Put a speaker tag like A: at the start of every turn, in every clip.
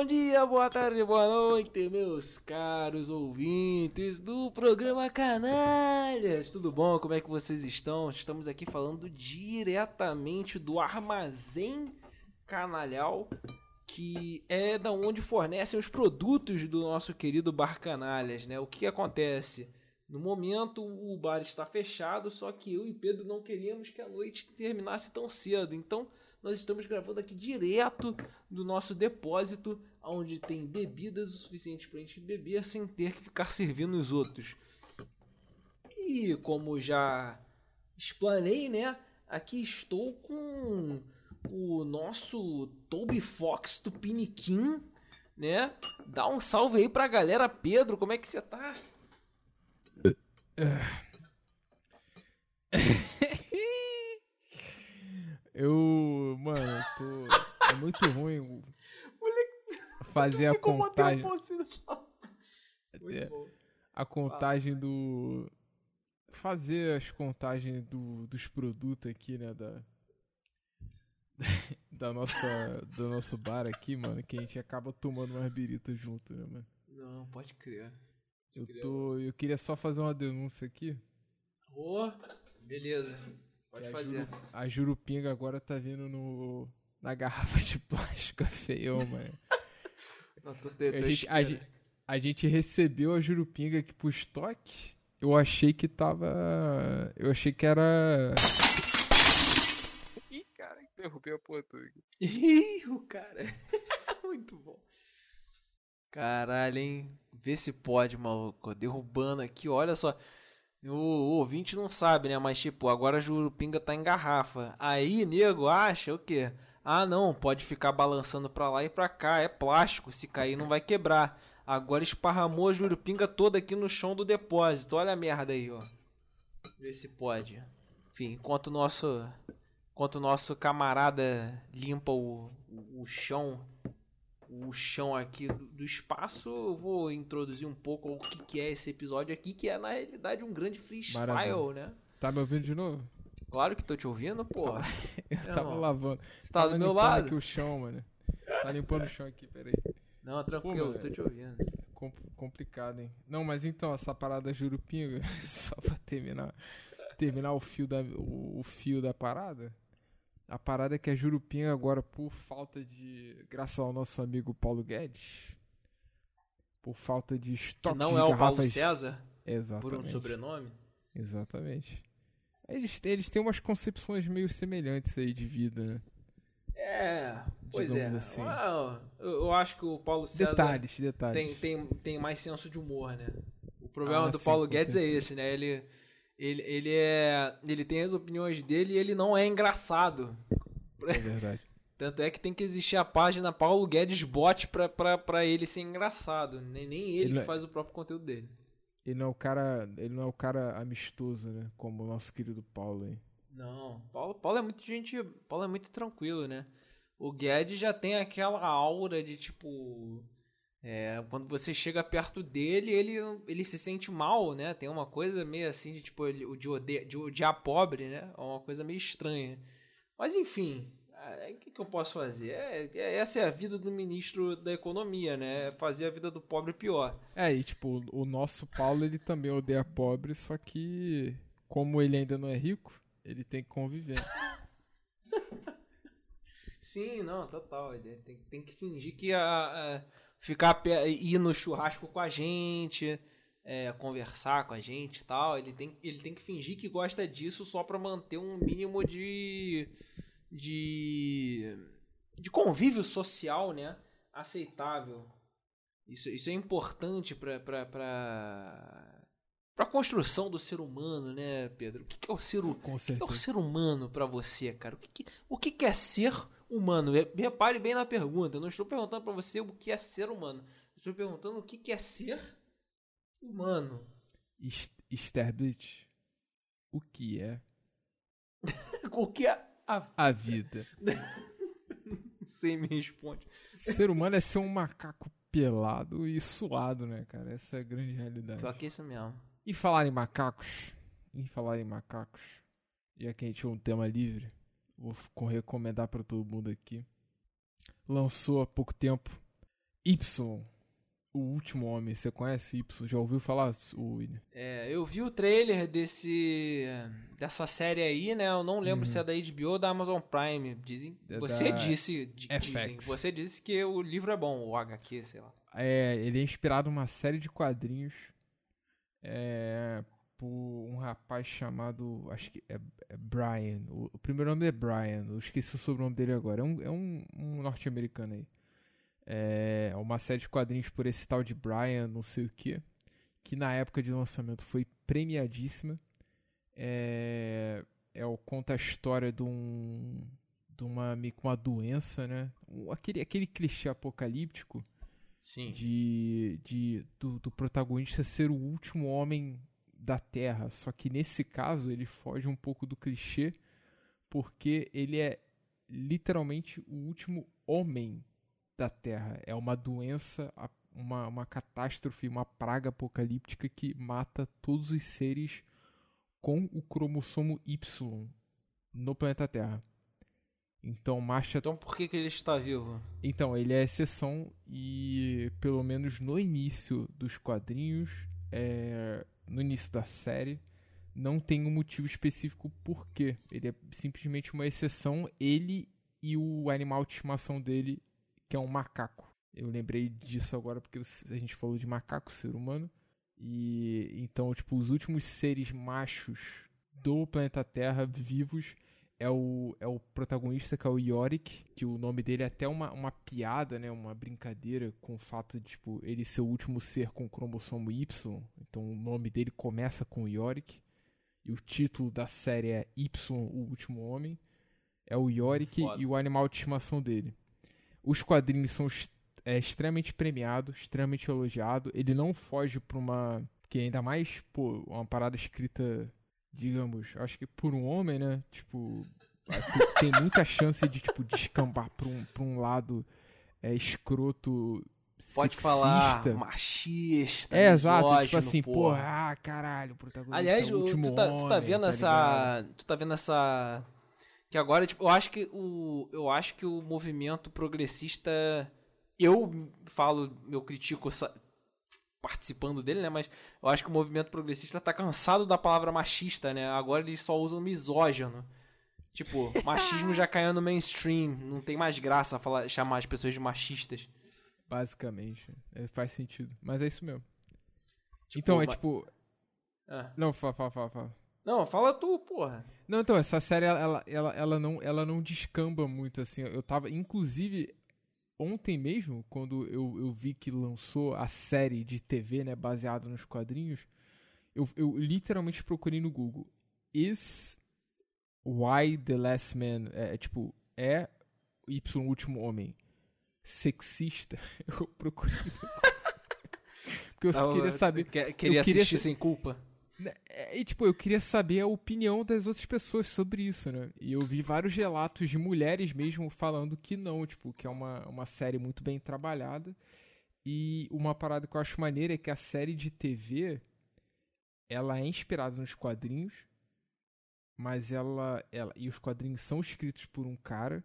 A: Bom dia, boa tarde, boa noite, meus caros ouvintes do programa Canalhas. Tudo bom? Como é que vocês estão? Estamos aqui falando diretamente do Armazém Canalhal, que é da onde fornecem os produtos do nosso querido Bar Canalhas, né? O que acontece? No momento o bar está fechado, só que eu e Pedro não queríamos que a noite terminasse tão cedo. Então nós estamos gravando aqui direto do nosso depósito, onde tem bebidas o suficiente para a gente beber sem ter que ficar servindo os outros. E como já explanei, né? Aqui estou com o nosso Toby Fox do né? Dá um salve aí pra galera, Pedro, como é que você tá?
B: Eu, mano, tô. É muito ruim fazer a contagem. É, a contagem do. Fazer as contagens do, dos produtos aqui, né? Da, da nossa, do nosso bar aqui, mano, que a gente acaba tomando umas biritas junto, né, mano?
A: Não, pode crer.
B: Eu tô. Eu queria só fazer uma denúncia aqui.
A: Ô, oh, beleza. Pode
B: a
A: fazer.
B: Juru, a Jurupinga agora tá vindo no. Na garrafa de plástico feio, mano. A, gente, a, gente, a gente recebeu a Jurupinga aqui pro estoque. Eu achei que tava. Eu achei que era.
C: Ih, cara, derrubei a porra aqui.
A: Ih, o cara. Muito bom. Caralho, hein? Vê se pode, maluco. Derrubando aqui, olha só. O, o ouvinte não sabe, né? Mas, tipo, agora a Jurupinga tá em garrafa. Aí, nego, acha o quê? Ah, não, pode ficar balançando pra lá e pra cá. É plástico, se cair não vai quebrar. Agora esparramou a Jurupinga toda aqui no chão do depósito. Olha a merda aí, ó. Vê se pode. Enfim, enquanto o nosso, enquanto o nosso camarada limpa o, o, o chão o chão aqui do, do, espaço, eu vou introduzir um pouco o que, que é esse episódio aqui, que é na realidade um grande freestyle, Maravilha. né?
B: Tá me ouvindo de novo?
A: Claro que tô te ouvindo, porra.
B: eu tava mano. lavando.
A: Você tá do meu lado?
B: aqui o chão, mano. Tá limpando o chão aqui, peraí.
A: Não, tranquilo, Pô, tô te ouvindo.
B: Com, complicado, hein? Não, mas então, essa parada jurupinga, só pra terminar, terminar o fio da, o, o fio da parada, a parada é que a Jurupinga agora, por falta de. Graças ao nosso amigo Paulo Guedes. Por falta de estoque
A: que não
B: de
A: é o
B: garrafas...
A: Paulo César?
B: Exatamente.
A: Por um sobrenome?
B: Exatamente. Eles, eles têm umas concepções meio semelhantes aí de vida, né?
A: É, pois Digamos é. Assim. Eu, eu, acho que o Paulo César
B: detalhes, detalhes.
A: Tem, tem, tem mais senso de humor, né? O problema ah, do sim, Paulo Guedes é esse, né? Ele ele, ele é. Ele tem as opiniões dele e ele não é engraçado.
B: É verdade.
A: Tanto é que tem que existir a página Paulo Guedes Bot pra, pra, pra ele ser engraçado. Nem, nem ele, ele que é faz o próprio conteúdo dele.
B: Ele não é o cara. Ele não é o cara amistoso, né? Como o nosso querido Paulo aí.
A: Não, Paulo, Paulo é muito gente. Paulo é muito tranquilo, né? O Guedes já tem aquela aura de tipo. É, quando você chega perto dele, ele, ele se sente mal, né? Tem uma coisa meio assim de tipo de, odiar, de odiar pobre, né? É uma coisa meio estranha. Mas enfim, o que, que eu posso fazer? É, é, essa é a vida do ministro da economia, né? É fazer a vida do pobre pior.
B: É, e tipo, o nosso Paulo ele também odeia pobre, só que como ele ainda não é rico, ele tem que conviver.
A: Sim, não, total. Ele tem, tem que fingir que a, a ficar ir no churrasco com a gente, é, conversar com a gente e tal. Ele tem, ele tem que fingir que gosta disso só para manter um mínimo de, de de convívio social, né? Aceitável. Isso, isso é importante para para para a construção do ser humano, né, Pedro? O que, que é o ser, o que, que é o ser humano para você, cara? O que, que, o que, que é ser humano? Repare bem na pergunta. Eu não estou perguntando para você o que é ser humano. Estou perguntando o que é ser humano.
B: Sterblit, o que é?
A: o que é a,
B: a vida?
A: Você me responde.
B: Ser humano é ser um macaco pelado e suado, né, cara? Essa é a grande realidade.
A: Pior que isso mesmo.
B: E falar em macacos, e falar em macacos, já que a gente é um tema livre, vou recomendar para todo mundo aqui. Lançou há pouco tempo Y, o último homem. Você conhece Y? Já ouviu falar, o William?
A: É, eu vi o trailer desse dessa série aí, né? Eu não lembro
B: Uhum.
A: se é da HBO ou da Amazon Prime. Dizem,
B: É
A: você disse, dizem, você disse que o livro é bom, o HQ, sei lá.
B: É, ele é inspirado numa série de quadrinhos é, por um rapaz chamado. Acho que é, é Brian. O, o primeiro nome é Brian. Eu esqueci o sobrenome dele agora. É um, é um, um norte-americano aí. É uma série de quadrinhos por esse tal de Brian, não sei o que. Que na época de lançamento foi premiadíssima. É, é o, conta a história de um. De uma, meio que uma doença, né? Aquele, aquele clichê apocalíptico
A: Sim.
B: de, de do, do protagonista ser o último homem da Terra. Só que nesse caso ele foge um pouco do clichê, porque ele é literalmente o último homem da Terra. É uma doença, uma, uma catástrofe, uma praga apocalíptica que mata todos os seres com o cromossomo Y no planeta Terra. Então, Marcha
A: Então por que, que ele está vivo?
B: então, ele é exceção e, pelo menos no início dos quadrinhos, é, no início da série, não tem um motivo específico por quê. Ele é simplesmente uma exceção, ele e o animal de estimação dele, que é um macaco. Eu lembrei disso agora porque a gente falou de macaco, ser humano. E então, tipo, os últimos seres machos do planeta Terra vivos é o, é o protagonista, que é o Yorick, que o nome dele é até uma, uma piada, né? Uma brincadeira com o fato de, tipo, ele ser o último ser com cromossomo Y. Então o nome dele começa com Yorick. E o título da série é Y, o último homem. É o Yorick
A: Foda.
B: e o animal de estimação dele. Os quadrinhos são é, extremamente premiados, extremamente elogiado. Ele não foge pra uma... Que ainda mais, pô, uma parada escrita digamos, acho que por um homem, né? Tipo, tem, muita chance de, tipo, descambar pra um, pra um lado é, escroto.
A: Pode
B: sexista.
A: falar machista,
B: É, exato. Tipo assim,
A: porra.
B: porra, ah, caralho, o protagonista
A: Aliás,
B: é o último
A: tu, tá, tu tá
B: homem,
A: vendo
B: tá
A: essa.
B: ligado?
A: Tu tá vendo essa. Que agora, tipo, eu acho que o. Eu acho que o movimento progressista. Eu falo, eu critico essa- participando dele, né? Mas eu acho que o movimento progressista tá cansado da palavra machista, né? Agora eles só usam misógino. Tipo, machismo já caiu no mainstream. Não tem mais graça falar, chamar as pessoas de machistas.
B: Basicamente. É, faz sentido. Mas é isso mesmo.
A: Tipo,
B: então, é tipo.
A: Ah.
B: Não, fala, fala, fala, fala.
A: Não, fala tu, porra.
B: Não, então, essa série, ela, ela, ela, não, ela não descamba muito, assim. Eu tava, inclusive, ontem mesmo, quando eu, eu vi que lançou a série de TV, né, baseada nos quadrinhos, eu, eu literalmente procurei no Google. Is Why the Last Man, é, é, tipo, é Y o último homem sexista? Eu procurei no Google. Porque eu
A: Tava-
B: queria saber...
A: que- Queria
B: eu queria
A: assistir sem culpa.
B: É, E, tipo, eu queria saber a opinião das outras pessoas sobre isso, né? E eu vi vários relatos de mulheres mesmo falando que não, tipo, que é uma, uma série muito bem trabalhada. E uma parada que eu acho maneira é que a série de TV, ela é inspirada nos quadrinhos, mas ela, ela... E os quadrinhos são escritos por um cara,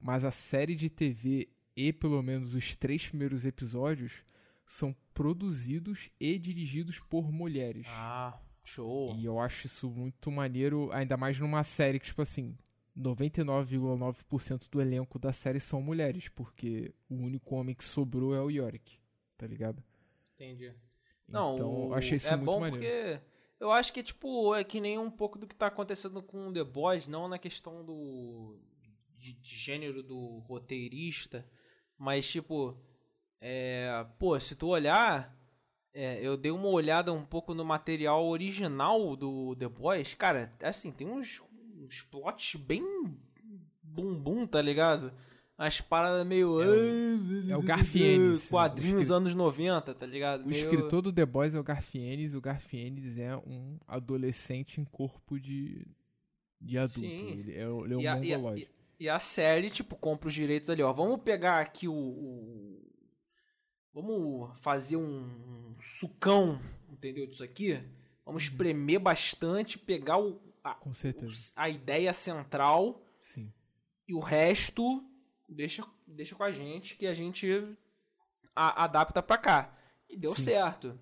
B: mas a série de TV e pelo menos os três primeiros episódios são produzidos e dirigidos por mulheres.
A: Ah, show.
B: E eu acho isso muito maneiro, ainda mais numa série que, tipo assim, 99,9% do elenco da série são mulheres, porque o único homem que sobrou é o Yorick, tá ligado?
A: Entendi. Não,
B: então,
A: o-
B: eu achei isso
A: é
B: muito
A: bom
B: maneiro.
A: porque eu acho que tipo é que nem um pouco do que tá acontecendo com The Boys, não na questão do de, de gênero do roteirista, mas tipo é, pô, se tu olhar, é, eu dei uma olhada um pouco no material original do The Boys, cara, assim tem uns, uns plots bem bumbum, tá ligado? As paradas meio.
B: é o Garfienes,
A: Quadrinhos
B: o escri-
A: anos 90, tá ligado?
B: O
A: Meio-
B: escritor do The Boys é o Garfienes, o Garfienes é um adolescente em corpo de, de adulto.
A: Sim.
B: Ele é, o- ele é um
A: E a, e, a, e a série, tipo, compra os direitos ali, ó. Vamos pegar aqui o. o- vamos fazer um, sucão, entendeu? Disso aqui. Vamos
B: Uhum.
A: espremer bastante, pegar o, a,
B: Com certeza.
A: os- a ideia central
B: Sim.
A: e o resto deixa, deixa com a gente que a gente a- adapta pra cá. E deu
B: Sim.
A: certo.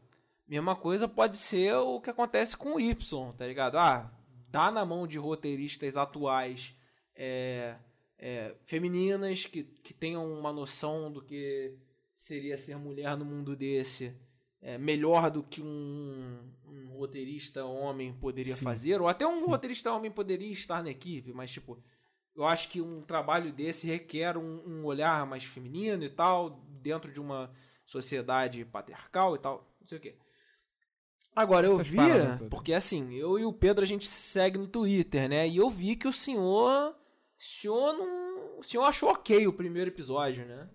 A: Mesma coisa pode ser o que acontece com o Y, tá ligado? Ah, dá na mão de roteiristas atuais é, é, femininas que, que tenham uma noção do que seria ser mulher no mundo desse é, melhor do que um, um roteirista homem poderia
B: Sim.
A: fazer, ou até um
B: Sim.
A: roteirista homem poderia estar na equipe, mas tipo, eu acho que um trabalho desse requer um, um olhar mais feminino e tal, dentro de uma sociedade patriarcal e tal, não sei o quê. Agora, eu
B: Essas
A: vi,
B: paradas todas.
A: porque assim, eu e o Pedro a gente segue no Twitter, né? E eu vi que o senhor. O senhor não. O senhor achou ok o primeiro episódio, né?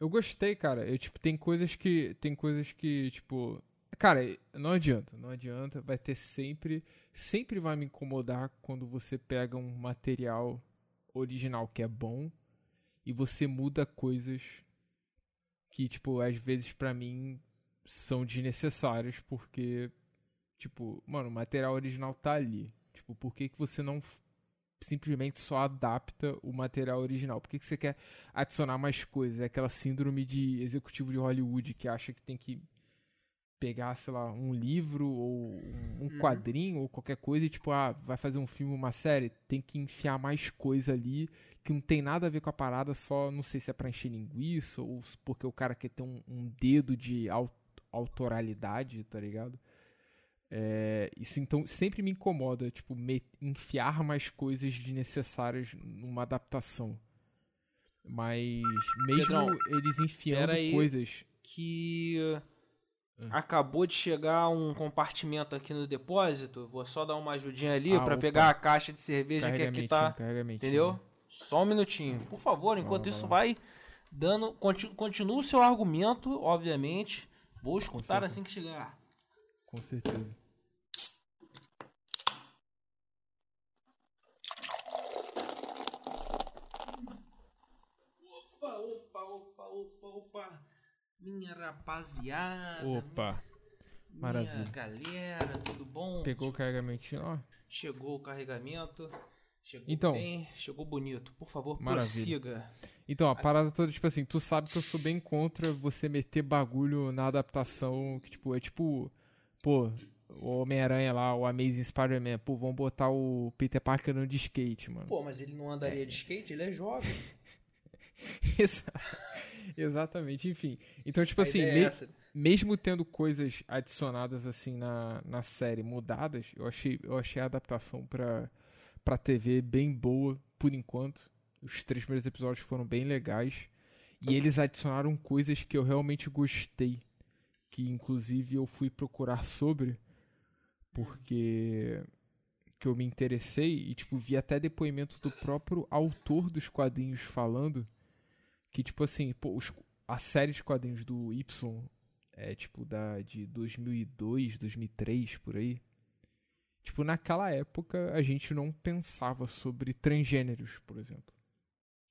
B: Eu gostei, cara. Eu, tipo, tem coisas que. Tem coisas que, tipo. Cara, não adianta, não adianta. Vai ter sempre. Sempre vai me incomodar quando você pega um material original que é bom e você muda coisas que, tipo, às vezes pra mim são desnecessárias porque, tipo, mano, o material original tá ali. Tipo, por que, que você não simplesmente só adapta o material original? Por que, que você quer adicionar mais coisas? É aquela síndrome de executivo de Hollywood que acha que tem que pegar, sei lá, um livro ou um, um
A: Uhum.
B: quadrinho ou qualquer coisa e, tipo, ah, vai fazer um filme, uma série, tem que enfiar mais coisa ali que não tem nada a ver com a parada, só não sei se é pra encher linguiça ou porque o cara quer ter um, um dedo de au- autoralidade, tá ligado? É, isso então sempre me incomoda, tipo, me- enfiar mais coisas desnecessárias numa adaptação. Mas mesmo
A: Pedrão,
B: eles enfiando coisas.
A: que
B: Hum.
A: acabou de chegar um compartimento aqui no depósito. Vou só dar uma ajudinha ali
B: Ah,
A: pra
B: opa.
A: pegar a caixa de cerveja que aqui tá. Entendeu? Só um minutinho. Por favor, enquanto
B: Vai
A: isso
B: vai
A: vai dando. conti- Continua o seu argumento, obviamente. Vou escutar assim que chegar.
B: Com certeza.
A: Opa, opa, opa, opa, opa. Minha rapaziada.
B: Opa,
A: minha
B: maravilha.
A: galera, tudo bom?
B: pegou o carregamentinho, ó.
A: Chegou o carregamento. Chegou
B: Então.
A: bem, chegou bonito. Por favor,
B: Maravilha.
A: prossiga.
B: Então, a parada toda, tipo assim, tu sabe que eu sou bem contra você meter bagulho na adaptação, que tipo, é tipo, pô, o Homem-Aranha lá, o Amazing Spider-Man, pô, vamos botar o Peter Parker no de skate, mano.
A: Pô, mas ele não andaria de skate? Ele é jovem.
B: Exa- Exatamente, enfim. Então, tipo
A: A
B: assim,
A: ideia
B: me-
A: é
B: mesmo tendo coisas adicionadas assim na, na série mudadas, eu achei, eu achei a adaptação pra, pra TV bem boa por enquanto. Os três primeiros episódios foram bem legais. E eles adicionaram coisas que eu realmente gostei. Que inclusive eu fui procurar sobre. Porque que eu me interessei e tipo vi até depoimento do próprio autor dos quadrinhos falando que tipo assim, pô, os- a série de quadrinhos do Y é tipo da de 2002, 2003 por aí. Tipo, naquela época a gente não pensava sobre transgêneros, por exemplo.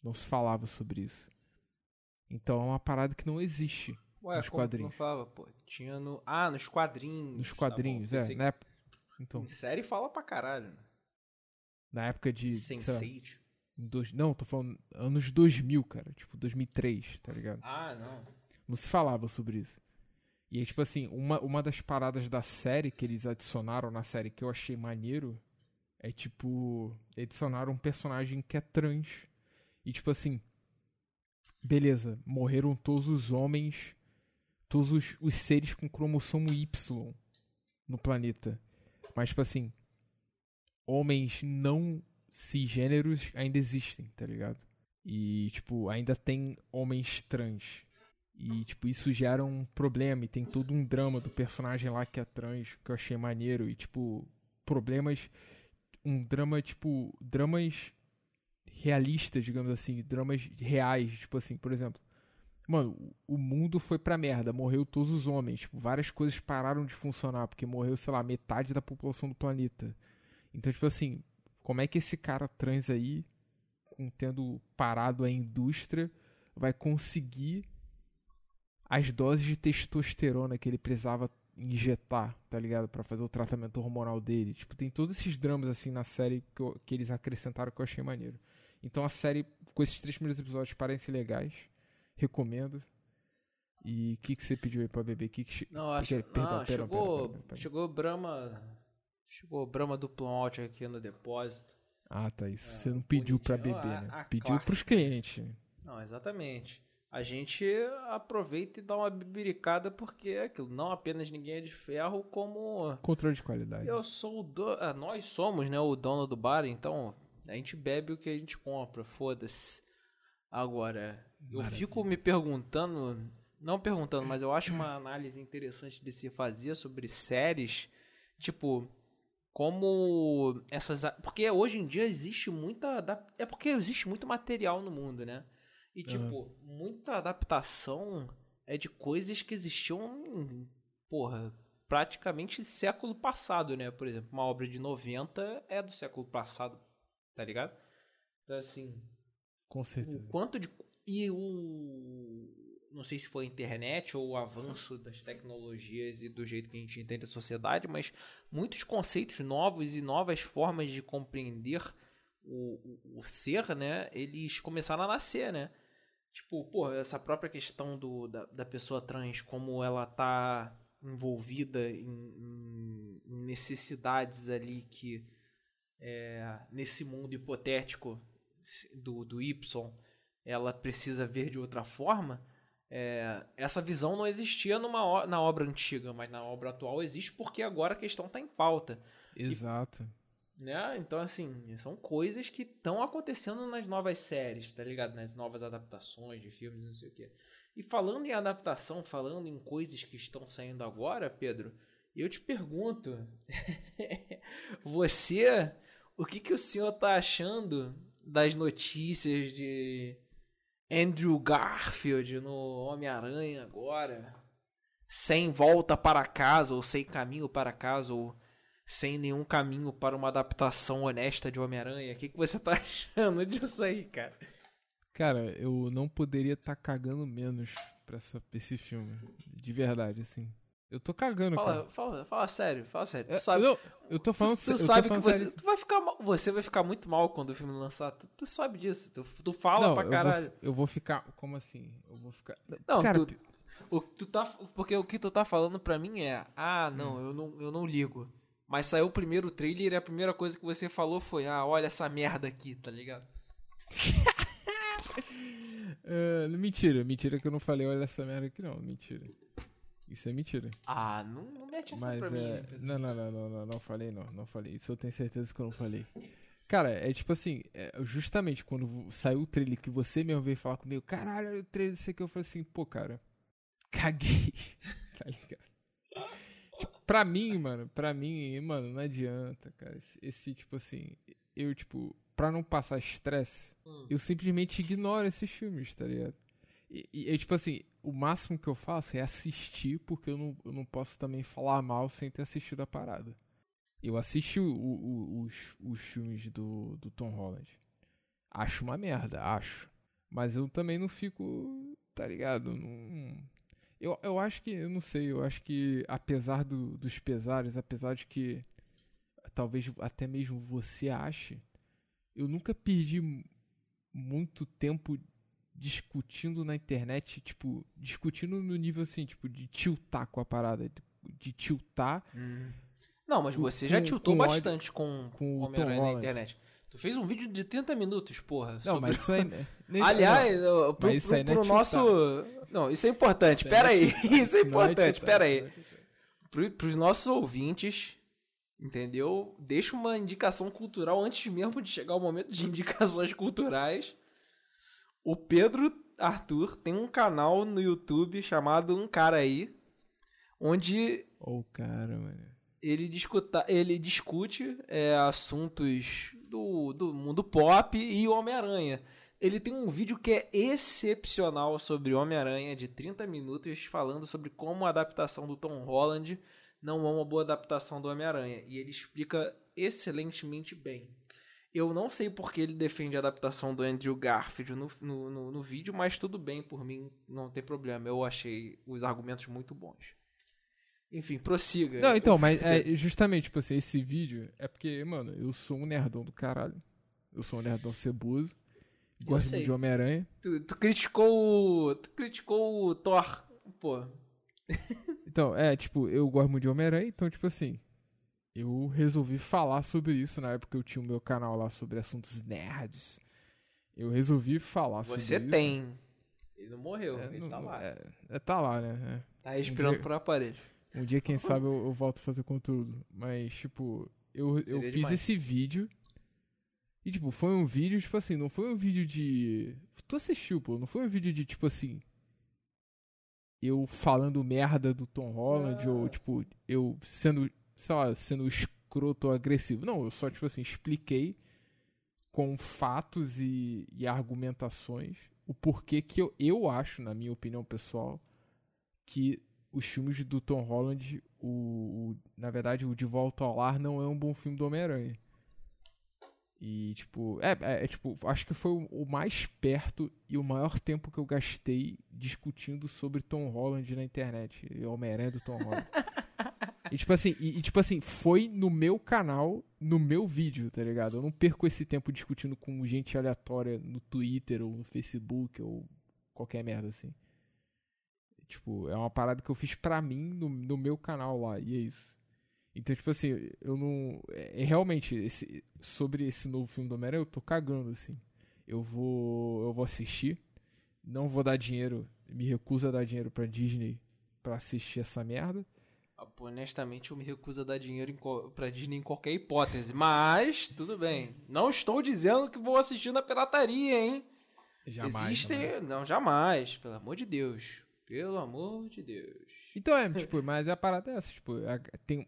B: Não se falava sobre isso. Então é uma parada que não existe
A: Ué,
B: nos quadrinhos.
A: não falava, pô? Tinha no... Ah, nos quadrinhos.
B: nos
A: tá
B: quadrinhos, é,
A: Pensei
B: na época. Então,
A: que- Série fala pra caralho, né?
B: na época de sei lá,
A: Sense8.
B: em dois, não, tô falando anos 2000, cara, tipo 2003, tá ligado?
A: Ah, não.
B: Não se falava sobre isso. E aí, tipo assim, uma, uma das paradas da série que eles adicionaram na série que eu achei maneiro é tipo. Adicionaram um personagem que é trans. E tipo assim. Beleza, morreram todos os homens, todos os, os seres com cromossomo Y no planeta. Mas, tipo assim. Homens não cisgêneros ainda existem, tá ligado? E, tipo, ainda tem homens trans. E, tipo, isso gera um problema. E tem todo um drama do personagem lá que é trans, que eu achei maneiro. E, tipo, problemas. Um drama, tipo. Dramas realistas, digamos assim. Dramas reais. Tipo assim, por exemplo. Mano, o mundo foi pra merda. Morreu todos os homens. Tipo, várias coisas pararam de funcionar. Porque morreu, sei lá, metade da população do planeta. Então, tipo assim. Como é que esse cara trans aí, tendo parado a indústria, vai conseguir as doses de testosterona que ele precisava injetar, tá ligado? Pra fazer o tratamento hormonal dele. Tipo, tem todos esses dramas assim na série que, eu- que eles acrescentaram que eu achei maneiro. Então a série, com esses três primeiros episódios, parecem legais. Recomendo. E o que, que você pediu aí pra beber? Que que
A: Não, acho
B: Porque- perdão,
A: não,
B: perdão,
A: chegou,
B: perdão, perdão.
A: chegou Brahma, chegou Brahma duplo malte aqui no depósito.
B: Ah, tá isso.
A: É,
B: Você não pediu pra
A: bonitinho.
B: beber,
A: A-
B: né?
A: a
B: Pediu pros
A: classe.
B: clientes.
A: Não, exatamente. A gente aproveita e dá uma bibiricada porque é aquilo, não apenas ninguém é de ferro, como
B: Controle de qualidade.
A: eu sou o dono, nós somos, né, o dono do bar, então a gente bebe o que a gente compra, foda-se. Agora, eu
B: Maravilha.
A: fico me perguntando, não perguntando, mas eu acho uma análise interessante de se fazer sobre séries, tipo, como essas, porque hoje em dia existe muita, é porque existe muito material no mundo, né? E tipo, muita adaptação é de coisas que existiam, porra, praticamente século passado, né? Por exemplo, uma obra de 90 é do século passado, tá ligado? Então assim,
B: Com
A: o
B: certeza.
A: quanto de. E o. Não sei se foi a internet ou o avanço das tecnologias e do jeito que a gente entende a sociedade, mas muitos conceitos novos e novas formas de compreender o, o, o ser, né? Eles começaram a nascer, né? Tipo, pô, essa própria questão do, da, da pessoa trans, como ela tá envolvida em, em- em necessidades ali que é, nesse mundo hipotético do, do Y ela precisa ver de outra forma, é, essa visão não existia numa, na obra antiga, mas na obra atual existe porque agora a questão está em pauta.
B: Exato.
A: Né? Então, assim, são coisas que estão acontecendo nas novas séries, tá ligado? Nas novas adaptações de filmes, não sei o quê. E falando em adaptação, falando em coisas que estão saindo agora, Pedro, eu te pergunto, você, o que, que o senhor tá achando das notícias de Andrew Garfield no Homem-Aranha agora? Sem volta para casa, ou sem caminho para casa, ou sem nenhum caminho para uma adaptação honesta de Homem-Aranha. O que, que você tá achando disso aí, cara?
B: Cara, eu não poderia estar cagando menos pra, essa, esse filme. De verdade, assim. Eu tô cagando,
A: Fala,
B: cara.
A: fala, fala sério, fala sério. Tu
B: É,
A: sabe,
B: não, eu tô falando
A: tu, tu
B: eu
A: sabe que
B: falando
A: você,
B: sério.
A: tu vai ficar mal, você vai ficar muito mal quando o filme lançar. Tu, tu sabe disso. Tu, tu fala
B: não,
A: pra
B: eu
A: caralho.
B: Vou, eu vou ficar. Como assim? Eu vou ficar.
A: Não,
B: cara,
A: tu, o, que tu tá, porque o que tu tá falando pra mim é: ah, não,
B: Hum.
A: eu não, eu não ligo. Mas saiu o primeiro trailer e a primeira coisa que você falou foi: ah, olha essa merda aqui, tá ligado?
B: é, mentira, mentira que eu não falei, olha essa merda aqui, não. Mentira. Isso é mentira.
A: Ah, não, não mete essa
B: Mas
A: pra mim.
B: é.
A: Pedro.
B: Não, não, não, não, não, não falei, não, não falei. Isso eu tenho certeza que eu não falei. Cara, é tipo assim, é, justamente quando saiu o trailer que você mesmo veio falar comigo, caralho, olha o trailer desse aqui, eu falei assim, pô, cara, caguei. tá ligado? Tipo, pra mim, mano, pra mim, mano, não adianta, cara. Esse, esse, tipo assim, eu, tipo, pra não passar estresse,
A: Hum.
B: eu simplesmente ignoro esses filmes, tá ligado? E, e, e, tipo assim, o máximo que eu faço é assistir, porque eu não, eu não posso também falar mal sem ter assistido a parada. Eu assisti o- o- os, os filmes do, do Tom Holland. Acho uma merda, acho. Mas eu também não fico, tá ligado? Não, eu, eu acho que, eu não sei, eu acho que apesar do- dos pesares, apesar de que talvez até mesmo você ache, eu nunca perdi muito tempo discutindo na internet, tipo, discutindo no nível assim, tipo, de tiltar com a parada, de, tiltar
A: Não, mas
B: Com-
A: você já
B: com-
A: tiltou
B: com
A: bastante com,
B: com o
A: Homem-Aranha na internet. Tu fez um vídeo de 30 minutos, porra.
B: Não,
A: sobre-
B: mas isso aí. nem-
A: Aliás,
B: não,
A: pro,
B: isso aí
A: pro-
B: é
A: pro nosso. Não, isso é importante.
B: isso
A: Pera
B: é
A: aí.
B: tiltar,
A: Isso é
B: é
A: importante. Pera aí.
B: é.
A: Pro, pros nossos ouvintes, entendeu? Deixa uma indicação cultural antes mesmo de chegar o momento de indicações culturais. O Pedro Arthur tem um canal no YouTube chamado Um Cara Aí, onde
B: Ô, cara, mano.
A: ele, discuta, ele discute é, assuntos do, do mundo pop e o Homem-Aranha. Ele tem um vídeo que é excepcional sobre Homem-Aranha, de 30 minutos, falando sobre como a adaptação do Tom Holland não é uma boa adaptação do Homem-Aranha. E ele explica excelentemente bem. Eu não sei porque ele defende a adaptação do Andrew Garfield no, no, no, no vídeo, mas tudo bem por mim, não tem problema. Eu achei os argumentos muito bons. Enfim, prossiga.
B: Não, então, mas é justamente, tipo assim, esse vídeo é porque, mano, eu sou um nerdão do caralho. Eu sou um nerdão ceboso. Gosto de Homem-Aranha.
A: Tu, tu criticou o. Tu criticou o Thor pô.
B: Então, é, tipo, eu gosto muito de Homem-Aranha, então, tipo assim, eu resolvi falar sobre isso na época que eu tinha o meu canal lá sobre assuntos nerds. Eu resolvi falar sobre
A: Você
B: isso.
A: tem. Ele não morreu,
B: É,
A: ele
B: não-
A: tá lá.
B: É, é, tá lá, né?
A: Tá respirando
B: dia-
A: por aparelho.
B: É. Um dia, quem sabe, eu, eu volto a fazer conteúdo. Mas, tipo, eu, eu fiz
A: demais.
B: esse vídeo. E, tipo, foi um vídeo, tipo assim, não foi um vídeo de. Tu assistiu, pô, não foi um vídeo de, tipo assim. Eu falando merda do Tom Holland, ou,
A: Nossa.
B: tipo, eu sendo, sei lá, sendo escroto ou agressivo. Não, eu só, tipo assim, expliquei com fatos e, e argumentações o porquê que eu, eu acho, na minha opinião pessoal, que os filmes do Tom Holland, o, o- na verdade, o De Volta ao Lar não é um bom filme do Homem-Aranha. E, tipo, é, é, é, tipo, acho que foi o, o mais perto e o maior tempo que eu gastei discutindo sobre Tom Holland na internet. E Homem-Aranha do Tom Holland. e, tipo assim, e, e, tipo assim, foi no meu canal, no meu vídeo, tá ligado? Eu não perco esse tempo discutindo com gente aleatória no Twitter ou no Facebook ou qualquer merda assim. Tipo, é uma parada que eu fiz pra mim no, no meu canal lá, e é isso. Então, tipo assim, eu não. É, é realmente, esse, sobre esse novo filme do Homem-Aranha, eu tô cagando, assim. Eu vou. Eu vou assistir. Não vou dar dinheiro. Me recuso a dar dinheiro pra Disney pra assistir essa merda.
A: Ah, Honestamente, eu me recuso a dar dinheiro pra Disney em qualquer hipótese. Mas, tudo bem. Não estou dizendo que vou assistir na pirataria, hein? Existem. Não, jamais. Pelo amor de Deus. Pelo amor de Deus.
B: Então é, tipo, mas a parada é essa, tipo, tem.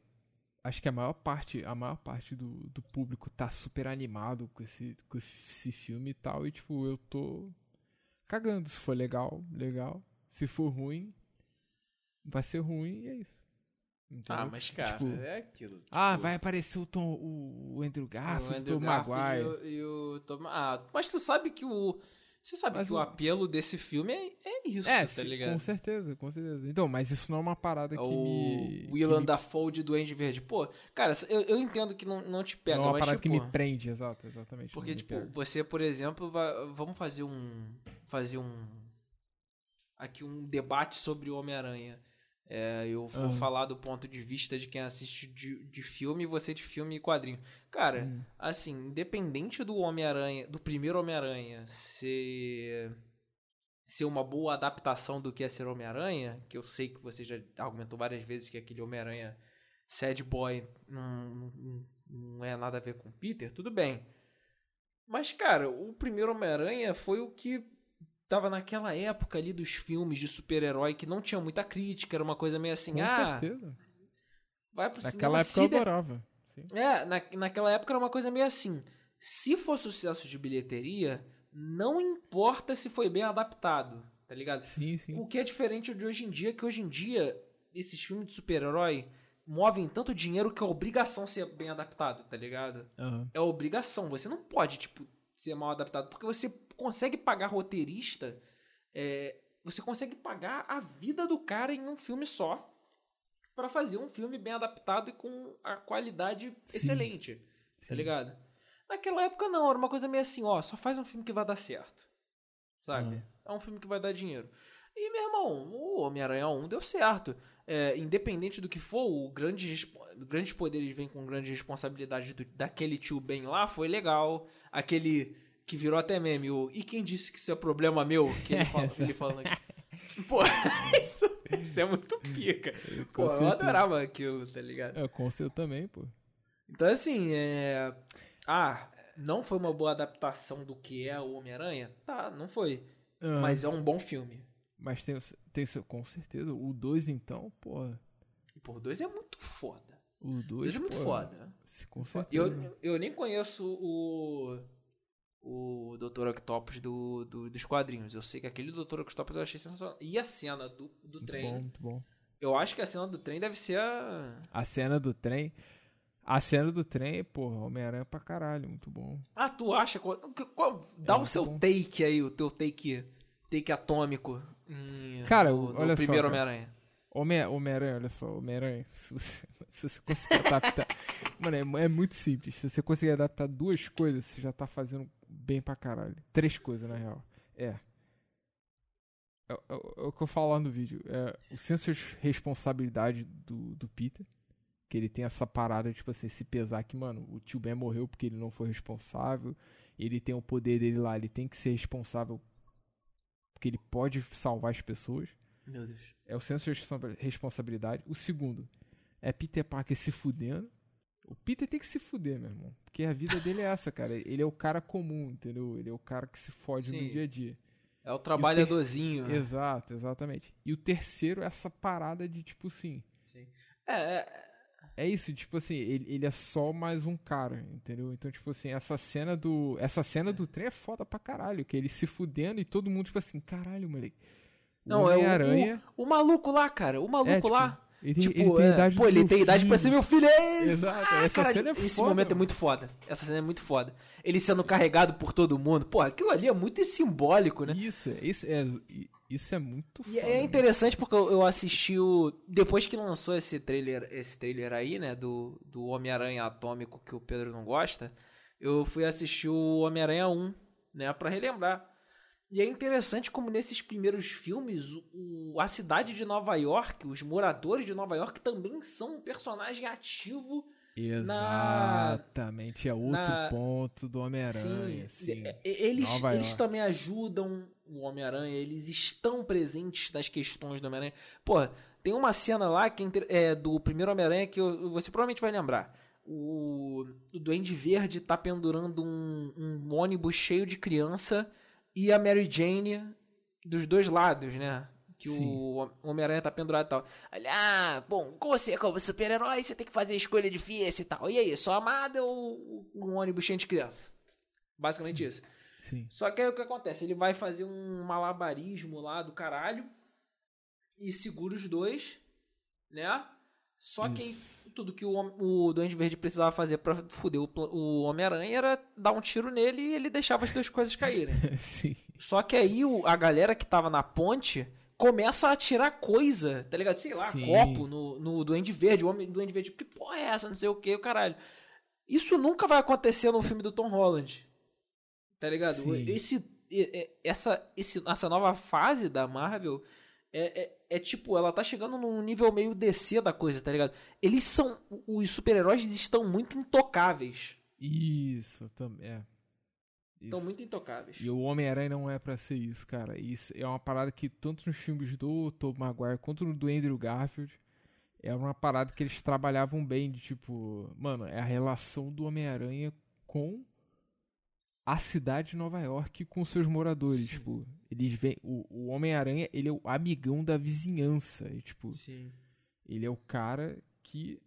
B: Acho que a maior parte, a maior parte do, do público tá super animado com esse, com esse filme e tal, e tipo, eu tô cagando. Se for legal, legal. Se for ruim, vai ser ruim e é isso. Entendeu?
A: Ah, mas cara,
B: Tipo,
A: é aquilo.
B: Ah,
A: Tipo,
B: vai aparecer o Tom, o, o Andrew
A: o
B: Garfield, o
A: Andrew
B: Tom Maguire.
A: E o, e o Tom... Ah, mas tu sabe que o. Você sabe
B: Mas
A: que o...
B: o-
A: apelo desse filme é, é isso,
B: É,
A: tá ligado?
B: com certeza, com certeza. Então, mas isso não é uma parada que
A: o
B: me. que
A: Willan
B: me-
A: Dafoe de Duende Verde. Pô, cara, eu, eu entendo que não, não te pega,
B: não é uma
A: mas
B: parada
A: tipo,
B: que me prende, exato, exatamente.
A: Porque, tipo, você, por exemplo, vai- vamos fazer um. Fazer um. Aqui um debate sobre o Homem-Aranha. É, eu vou
B: Aham.
A: falar do ponto de vista de quem assiste de, de filme e você de filme e quadrinho. Cara,
B: Hum.
A: assim, independente do Homem-Aranha, do primeiro Homem-Aranha ser ser uma boa adaptação do que é ser Homem-Aranha, que eu sei que você já argumentou várias vezes que aquele Homem-Aranha sad boy não, não, não é nada a ver com Peter, tudo bem. Mas, cara, o primeiro Homem-Aranha foi o que tava naquela época ali dos filmes de super-herói que não tinha muita crítica, era uma coisa meio assim,
B: Com
A: ah,
B: certeza.
A: vai pro
B: Naquela
A: cinema,
B: época eu adorava. Sim.
A: é, na, naquela época era uma coisa meio assim. Se for sucesso de bilheteria, não importa se foi bem adaptado, tá ligado?
B: Sim, sim.
A: O que é diferente de hoje em dia, que hoje em dia, esses filmes de super-herói movem tanto dinheiro que é obrigação ser bem adaptado, tá ligado?
B: Aham.
A: É obrigação. Você não pode, tipo, ser mal adaptado. Porque você consegue pagar roteirista. é, você consegue pagar a vida do cara em um filme só. Pra fazer um filme bem adaptado e com a qualidade
B: Sim.
A: excelente. Tá
B: Sim.
A: ligado? Naquela época não, era uma coisa meio assim, ó, só faz um filme que vai dar certo. Sabe?
B: Uhum.
A: É um filme que vai dar dinheiro. E, meu irmão, o Homem-Aranha 1 deu certo. É, independente do que for, o grande, grandes poderes vêm com grande responsabilidade do- daquele tio Ben lá, foi legal. Aquele que virou até meme, o E quem disse que isso é problema meu? Que ele, fala, ele falando aqui. Pô, isso, isso é muito pica.
B: Com
A: Pô, eu
B: certeza.
A: adorava aquilo, tá ligado?
B: É, com você também, pô.
A: Então, assim, é. Ah, não foi uma boa adaptação do que é o Homem-Aranha? Tá, não foi.
B: Ah,
A: Mas é um bom filme.
B: mas tem, tem seu- com certeza. O 2, então, porra.
A: E por dois é muito foda.
B: O 2
A: Dois é muito foda.
B: Com certeza.
A: Eu, eu nem conheço o. O Dr. Octopus do, do- dos quadrinhos. Eu sei que aquele Dr. Octopus eu achei sensacional. E a cena do, do
B: muito
A: trem.
B: bom, muito bom.
A: Eu acho que a cena do trem deve ser a.
B: A cena do trem. A cena do trem, porra, Homem-Aranha pra caralho, muito bom.
A: Ah, tu acha? Qual- qual- dá
B: É
A: o seu
B: bom.
A: take aí, o teu take. Take atômico. em-
B: Cara,
A: no, no
B: olha só,
A: primeiro. Homem-Aranha.
B: Homem- Homem-Aranha, olha só, Homem-Aranha, se você, se você conseguir adaptar. Mano, é, é muito simples. Se você conseguir adaptar duas coisas, você já tá fazendo bem pra caralho. Três coisas, na real. É. É, é- é o que eu falo lá no vídeo. É o senso de responsabilidade do, do Peter. Que ele tem essa parada, tipo assim, se pesar que, mano, o tio Ben morreu porque ele não foi responsável. Ele tem o poder dele lá, ele tem que ser responsável. Porque ele pode salvar as pessoas.
A: Meu Deus.
B: É o senso de responsa- responsabilidade. O segundo é Peter Parker se fudendo. O Peter tem que se fuder, meu irmão. Porque a vida dele é essa, cara. Ele é o cara comum, entendeu? Ele é o cara que se fode
A: Sim.
B: no dia a dia.
A: É o trabalhadorzinho. né?
B: Exato, exatamente. E o terceiro é essa parada de, tipo assim.
A: Sim. É, é,
B: É isso, tipo assim, ele, ele é só mais um cara, entendeu? Então, tipo assim, essa cena do. Essa cena do trem é foda pra caralho. Que ele se fudendo e todo mundo, tipo assim, caralho, moleque. O
A: Não, é o-
B: Homem-Aranha.
A: o maluco lá, cara. O maluco
B: É, tipo,
A: lá.
B: Ele tem,
A: Tipo,
B: ele tem
A: é,
B: idade
A: pô, ele tem idade pra ser meu filho. É isso.
B: Exato,
A: Ah,
B: essa
A: caralho,
B: cena é
A: Esse
B: foda,
A: momento é
B: mano.
A: muito foda. Essa cena é muito foda. Ele sendo carregado por todo mundo. Pô, aquilo ali é muito simbólico, né?
B: Isso, isso é, isso é muito
A: E
B: foda.
A: é interessante porque eu eu assisti o. Depois que lançou esse trailer, esse trailer aí, né? Do, do Homem-Aranha Atômico que o Pedro não gosta. Eu fui assistir o Homem-Aranha 1, né? Pra relembrar. E é interessante como nesses primeiros filmes, o, a cidade de Nova York, os moradores de Nova York também são um personagem ativo.
B: Exatamente, é outro
A: na-
B: ponto do Homem-Aranha. Sim,
A: E- e- Eles,
B: Nova
A: eles
B: York.
A: também ajudam o Homem-Aranha, eles estão presentes nas questões do Homem-Aranha. Pô, tem uma cena lá que é é do primeiro Homem-Aranha que você provavelmente vai lembrar. O, o Duende Verde tá pendurando um, um ônibus cheio de criança e a Mary Jane dos dois lados, né? Que
B: Sim.
A: o Homem-Aranha tá pendurado e tal. Olha, ah, bom, com você como super-herói, você tem que fazer a escolha difícil e tal. E aí, sua amada ou um ônibus cheio de criança? Basicamente isso.
B: sim.
A: Só que aí o que acontece? Ele vai fazer um malabarismo lá do caralho e segura os dois, né? Só que aí, tudo que o, o Duende Verde precisava fazer pra fuder o, o Homem-Aranha era dar um tiro nele e ele deixava as duas coisas caírem.
B: sim.
A: Só que aí o- a galera que tava na ponte começa a atirar coisa, tá ligado? Sei lá,
B: Sim.
A: copo no, no Duende Verde, o homem do Duende Verde, que porra é essa? Não sei o que, o caralho. Isso nunca vai acontecer no filme do Tom Holland. Tá ligado?
B: Sim.
A: Esse, essa, esse, essa nova fase da Marvel é, é, é tipo, ela tá chegando num nível meio DC da coisa, tá ligado? Eles são. Os super-heróis estão muito intocáveis.
B: Isso, também. É.
A: Estão muito intocáveis.
B: E o Homem-Aranha não é pra ser isso, cara. Isso é uma parada que tanto nos filmes do Tobey Maguire quanto no do Andrew Garfield é uma parada que eles trabalhavam bem de tipo, mano, é a relação do Homem-Aranha com a cidade de Nova York com seus moradores,
A: Sim.
B: tipo, eles vêm o, o Homem-Aranha, ele é o amigão da vizinhança, e, tipo,
A: Sim.
B: ele é o cara que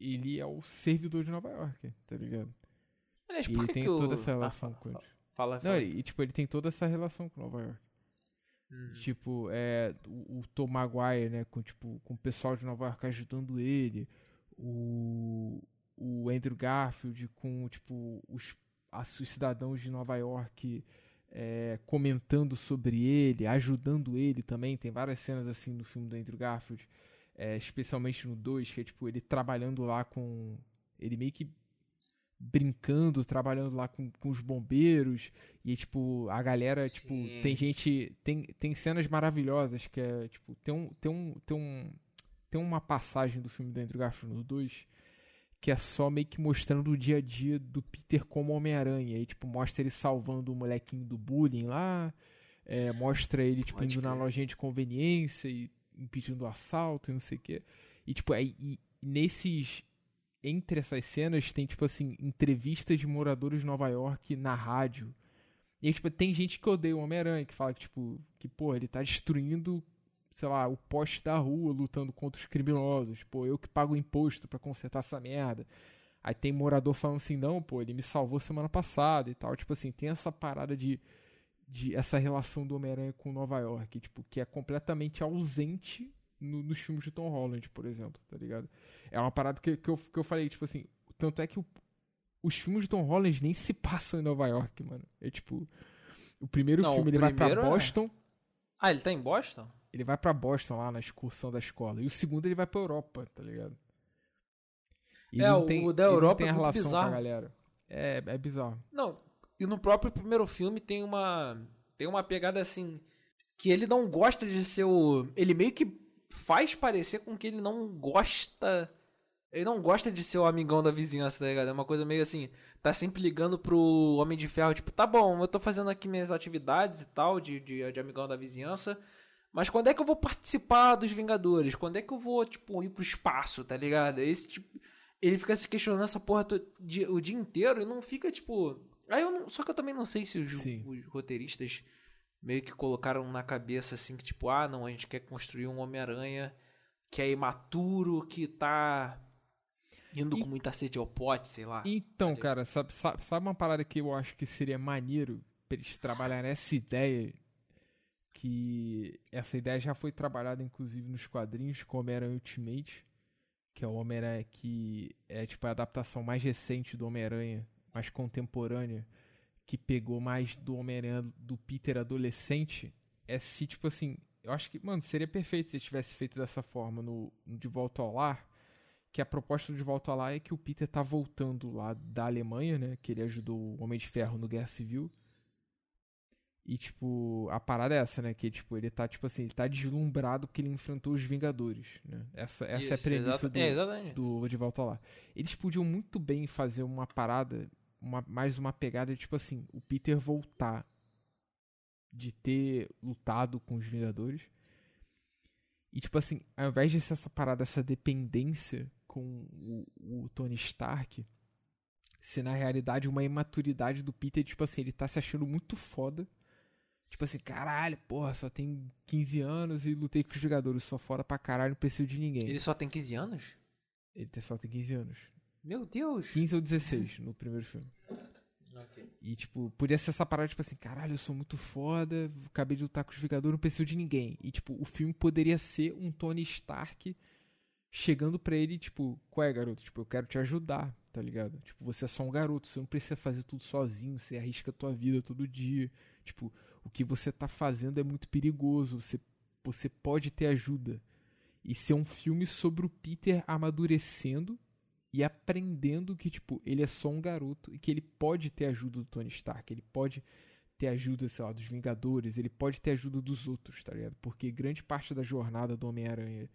B: ele é o servidor de Nova York, tá ligado?
A: Aliás,
B: E ele
A: que
B: tem
A: que o-
B: toda essa
A: Ah,
B: relação
A: fa-
B: com ele.
A: Fala,
B: Não,
A: fala.
B: ele, e, tipo, ele tem toda essa relação com Nova York.
A: Hum.
B: Tipo, é, o, o Tom Maguire, né, com, tipo, com o pessoal de Nova York ajudando ele. O, o Andrew Garfield com, tipo, os, os cidadãos de Nova York é, comentando sobre ele, ajudando ele também. Tem várias cenas assim no filme do Andrew Garfield, é, especialmente no 2, que é, tipo, ele trabalhando lá com... Ele meio que brincando, trabalhando lá com, com os bombeiros e tipo a galera tipo
A: Sim.
B: tem gente tem, tem cenas maravilhosas que é tipo tem um tem um tem um tem uma passagem do filme do Andrew Garfield no 2 que é só meio que mostrando o dia a dia do Peter como Homem-Aranha. Aí tipo mostra ele salvando o molequinho do bullying lá é, mostra ele tipo
A: Pode
B: indo na lojinha de conveniência e impedindo o assalto e não sei o que e tipo aí e nesses entre essas cenas tem, tipo assim, entrevistas de moradores de Nova York na rádio. E tipo, tem gente que odeia o Homem-Aranha, que fala que, tipo, que, pô, ele tá destruindo, sei lá, o poste da rua, lutando contra os criminosos. Pô, eu que pago imposto pra consertar essa merda. Aí tem morador falando assim, não, pô, ele me salvou semana passada e tal. Tipo assim, tem essa parada de. de essa relação do Homem-Aranha com Nova York, tipo, que é completamente ausente no- nos filmes de Tom Holland, por exemplo, tá ligado? É uma parada que, que, eu, que eu falei, tipo assim, tanto é que o- os filmes de Tom Holland nem se passam em Nova York, mano. É tipo, o primeiro
A: Não,
B: filme
A: o
B: ele vai pra
A: primeiro é-
B: Boston,
A: Ah, ele tá em Boston?
B: Ele vai pra Boston lá na excursão da escola. E o segundo ele vai pra Europa, tá ligado? E
A: É, o-
B: tem,
A: da Europa
B: tem
A: é
B: a
A: muito
B: relação
A: bizarro.
B: com a galera. É, é bizarro.
A: Não, e no próprio primeiro filme tem uma tem uma pegada assim, que ele não gosta de ser o. Ele meio que faz parecer com que ele não gosta. Ele não gosta de ser o amigão da vizinhança, tá ligado? É uma coisa meio assim, tá sempre ligando pro Homem de Ferro, tipo, tá bom, eu tô fazendo aqui minhas atividades e tal, de, de, de amigão da vizinhança, mas quando é que eu vou participar dos Vingadores? Quando é que eu vou, tipo, ir pro espaço, tá ligado? Esse tipo. Ele fica se questionando essa porra o dia inteiro e não fica, tipo. Aí eu não... Só que eu também não sei se os, os roteiristas meio que colocaram na cabeça assim que tipo, ah, não, a gente quer construir um Homem-Aranha que é imaturo, que tá indo e... com muita sede ao pote, sei lá.
B: Então, cara, sabe, sabe, sabe, uma parada que eu acho que seria maneiro pra eles trabalharem essa ideia? Que essa ideia já foi trabalhada, inclusive, nos quadrinhos com Homem-Aranha Ultimate, que é o Homem-Aranha que é tipo a adaptação mais recente do Homem-Aranha, mais contemporânea que pegou mais do Homem-Aranha do Peter adolescente é se, tipo assim, eu acho que, mano, seria perfeito se tivesse feito dessa forma no, no De Volta ao Lar. Que a proposta do De Volta ao Lar é que o Peter tá voltando lá da Alemanha, né? Que ele ajudou o Homem de Ferro no Guerra Civil. E, tipo, a parada é essa, né? Que, tipo, ele tá, tipo assim, ele tá deslumbrado porque ele enfrentou os Vingadores, né? Essa, essa Isso, é a premissa do, é, do De Volta ao Lar. Eles podiam muito bem fazer uma parada uma, mais uma pegada de tipo assim, o Peter voltar de ter lutado com os Vingadores. E tipo assim, ao invés de ser essa parada, essa dependência com o, o Tony Stark, se na realidade uma imaturidade do Peter, tipo assim, ele tá se achando muito foda. Tipo assim, caralho, porra, só tem 15 anos e lutei com os Vingadores, só fora pra caralho, não preciso de ninguém.
A: Ele só tem 15 anos?
B: Ele só tem 15 anos.
A: Meu Deus!
B: 15 ou 16 no primeiro filme. Okay. E, tipo, podia ser essa parada, tipo assim, caralho, eu sou muito foda, acabei de lutar com os Vingadores, não preciso de ninguém. E, tipo, o filme poderia ser um Tony Stark chegando pra ele, tipo, qual é, garoto? Tipo, eu quero te ajudar, tá ligado? Tipo, você é só um garoto, você não precisa fazer tudo sozinho, você arrisca a tua vida todo dia. Tipo, o que você tá fazendo é muito perigoso, você, você pode ter ajuda. E ser um filme sobre o Peter amadurecendo e aprendendo que, tipo, ele é só um garoto e que ele pode ter ajuda do Tony Stark, ele pode ter ajuda, sei lá, dos Vingadores, ele pode ter ajuda dos outros, tá ligado? Porque grande parte da jornada do Homem-Aranha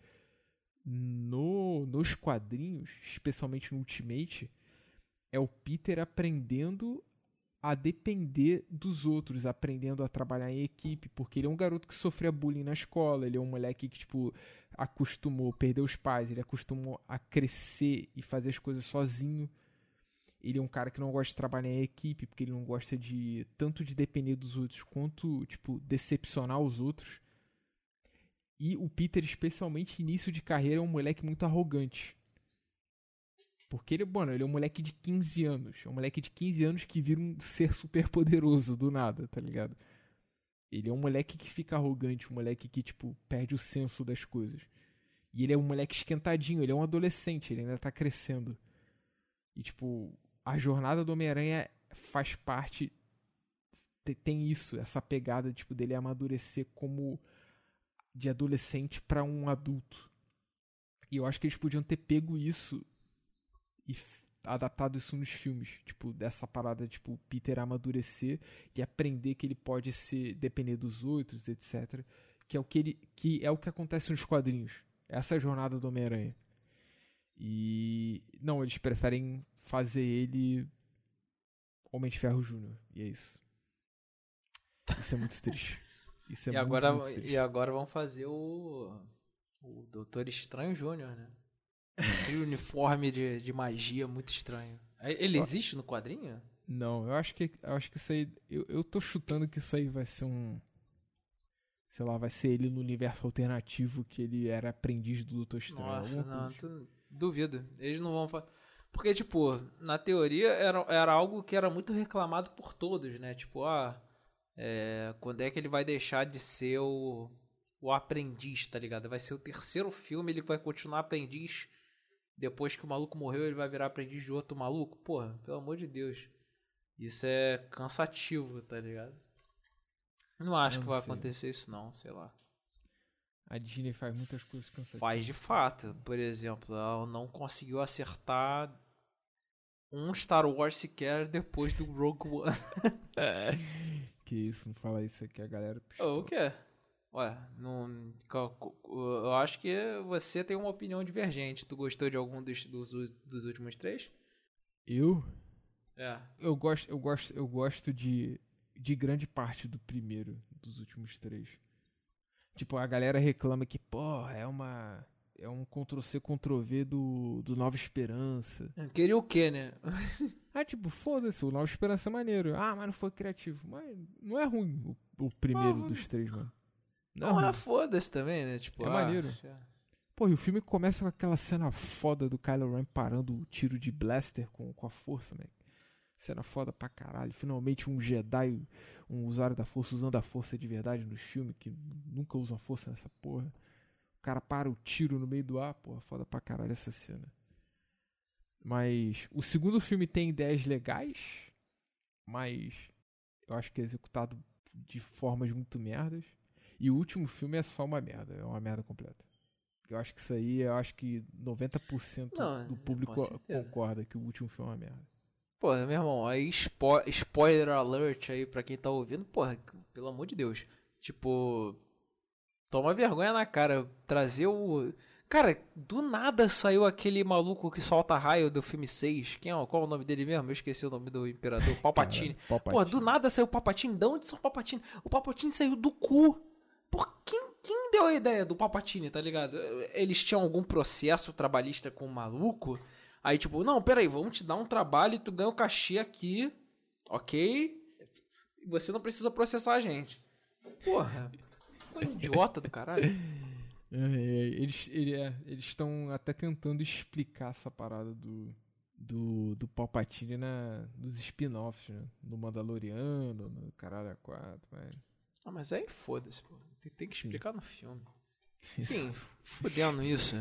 B: no, nos quadrinhos, especialmente no Ultimate, é o Peter aprendendo a depender dos outros, aprendendo a trabalhar em equipe, porque ele é um garoto que sofria bullying na escola, ele é um moleque que, tipo, acostumou, perdeu os pais, ele acostumou a crescer e fazer as coisas sozinho. Ele é um cara que não gosta de trabalhar em equipe, porque ele não gosta de tanto de depender dos outros quanto, tipo, decepcionar os outros. E o Peter, especialmente início de carreira, é um moleque muito arrogante. Porque ele, mano, ele é um moleque de 15 anos. É um moleque de 15 anos que vira um ser super poderoso do nada, tá ligado? Ele é um moleque que fica arrogante, um moleque que, tipo, perde o senso das coisas. E ele é um moleque esquentadinho, ele é um adolescente, ele ainda tá crescendo. E, tipo, a jornada do Homem-Aranha faz parte. Tem isso, essa pegada, tipo, dele amadurecer como de adolescente para um adulto. E eu acho que eles podiam ter pego isso e adaptado isso nos filmes, tipo, dessa parada, tipo, Peter amadurecer e aprender que ele pode ser depender dos outros, etc. Que é o que ele que é o que acontece nos quadrinhos. Essa é a jornada do Homem-Aranha. E não, eles preferem fazer ele Homem de Ferro Júnior, e é isso. Isso é muito triste. Isso é
A: e
B: muito,
A: agora
B: muito triste.
A: e agora vão fazer o o Doutor Estranho Júnior, né? Aquele uniforme de, de magia muito estranho. Ele existe no quadrinho?
B: Não, eu acho que eu acho que isso aí. Eu, eu tô chutando que isso aí vai ser um. Sei lá, vai ser ele no universo alternativo que ele era aprendiz do Doutor Estranho.
A: Nossa, não, tu, duvido. Eles não vão fazer. Porque, tipo, na teoria era, era algo que era muito reclamado por todos, né? Tipo, ah, é, quando é que ele vai deixar de ser o, o aprendiz, tá ligado? Vai ser o terceiro filme, ele vai continuar aprendiz depois que o maluco morreu, ele vai virar aprendiz de outro maluco? Porra, pelo amor de Deus. Isso é cansativo, tá ligado? Não acho não que vai sei. acontecer isso não, sei lá.
B: A Disney faz muitas coisas cansativas.
A: Faz de fato. Por exemplo, ela não conseguiu acertar um Star Wars sequer depois do Rogue One.
B: que isso, não fala isso aqui, a galera.
A: Oh, o quê? Olha, não, eu acho que você tem uma opinião divergente. Tu gostou de algum dos, dos, dos últimos três?
B: Eu?
A: É.
B: Eu gosto, eu gosto, eu gosto de, de grande parte do primeiro, dos últimos três. Tipo, a galera reclama que, pô, é uma. É um Ctrl-C, Ctrl-V do, do Nova Esperança.
A: Queria o quê, né?
B: Ah, tipo, foda-se, o Nova Esperança é maneiro. Ah, mas não foi criativo. Mas não é ruim o, o primeiro
A: Não,
B: dos três, mano. Não,
A: Não,
B: é
A: é foda-se também, né? Tipo,
B: É
A: ah,
B: maneiro. Pô, e o filme começa com aquela cena foda do Kylo Ren parando o tiro de blaster com, com a força, né? Cena foda pra caralho. Finalmente um Jedi, um usuário da força usando a força de verdade no filme, que nunca usam força nessa porra. O cara para o tiro no meio do ar, porra, foda pra caralho essa cena. Mas o segundo filme tem ideias legais, mas eu acho que é executado de formas muito merdas. E o último filme é só uma merda, é uma merda completa. Eu acho que isso aí, eu acho que 90%
A: Não,
B: do
A: é,
B: público concorda que o último filme é uma merda.
A: Porra, meu irmão, aí spo spoiler alert aí pra quem tá ouvindo, porra, pelo amor de Deus. Tipo, toma vergonha na cara, trazer o... Cara, do nada saiu aquele maluco que solta raio do filme 6. Quem é? Qual é o nome dele mesmo? Eu esqueci o nome do imperador. Palpatine.
B: Palpatine.
A: Porra, do nada saiu o Palpatine. De onde saiu o Palpatine? O Palpatine saiu do cu. Por quem, quem deu a ideia do Palpatine, tá ligado? Eles tinham algum processo trabalhista com o maluco? Aí, tipo, não, peraí, vamos te dar um trabalho e tu ganha o cachê aqui, ok? E você não precisa processar a gente. Porra, coisa idiota do caralho.
B: É, é, eles ele- é, estão até tentando explicar essa parada do, do, do Palpatine na, nos spin-offs, né? No Mandaloriano, no Caralho 4, mas...
A: Ah, mas aí foda-se, pô. Tem, tem que
B: Sim.
A: explicar no filme. Enfim, fudendo isso.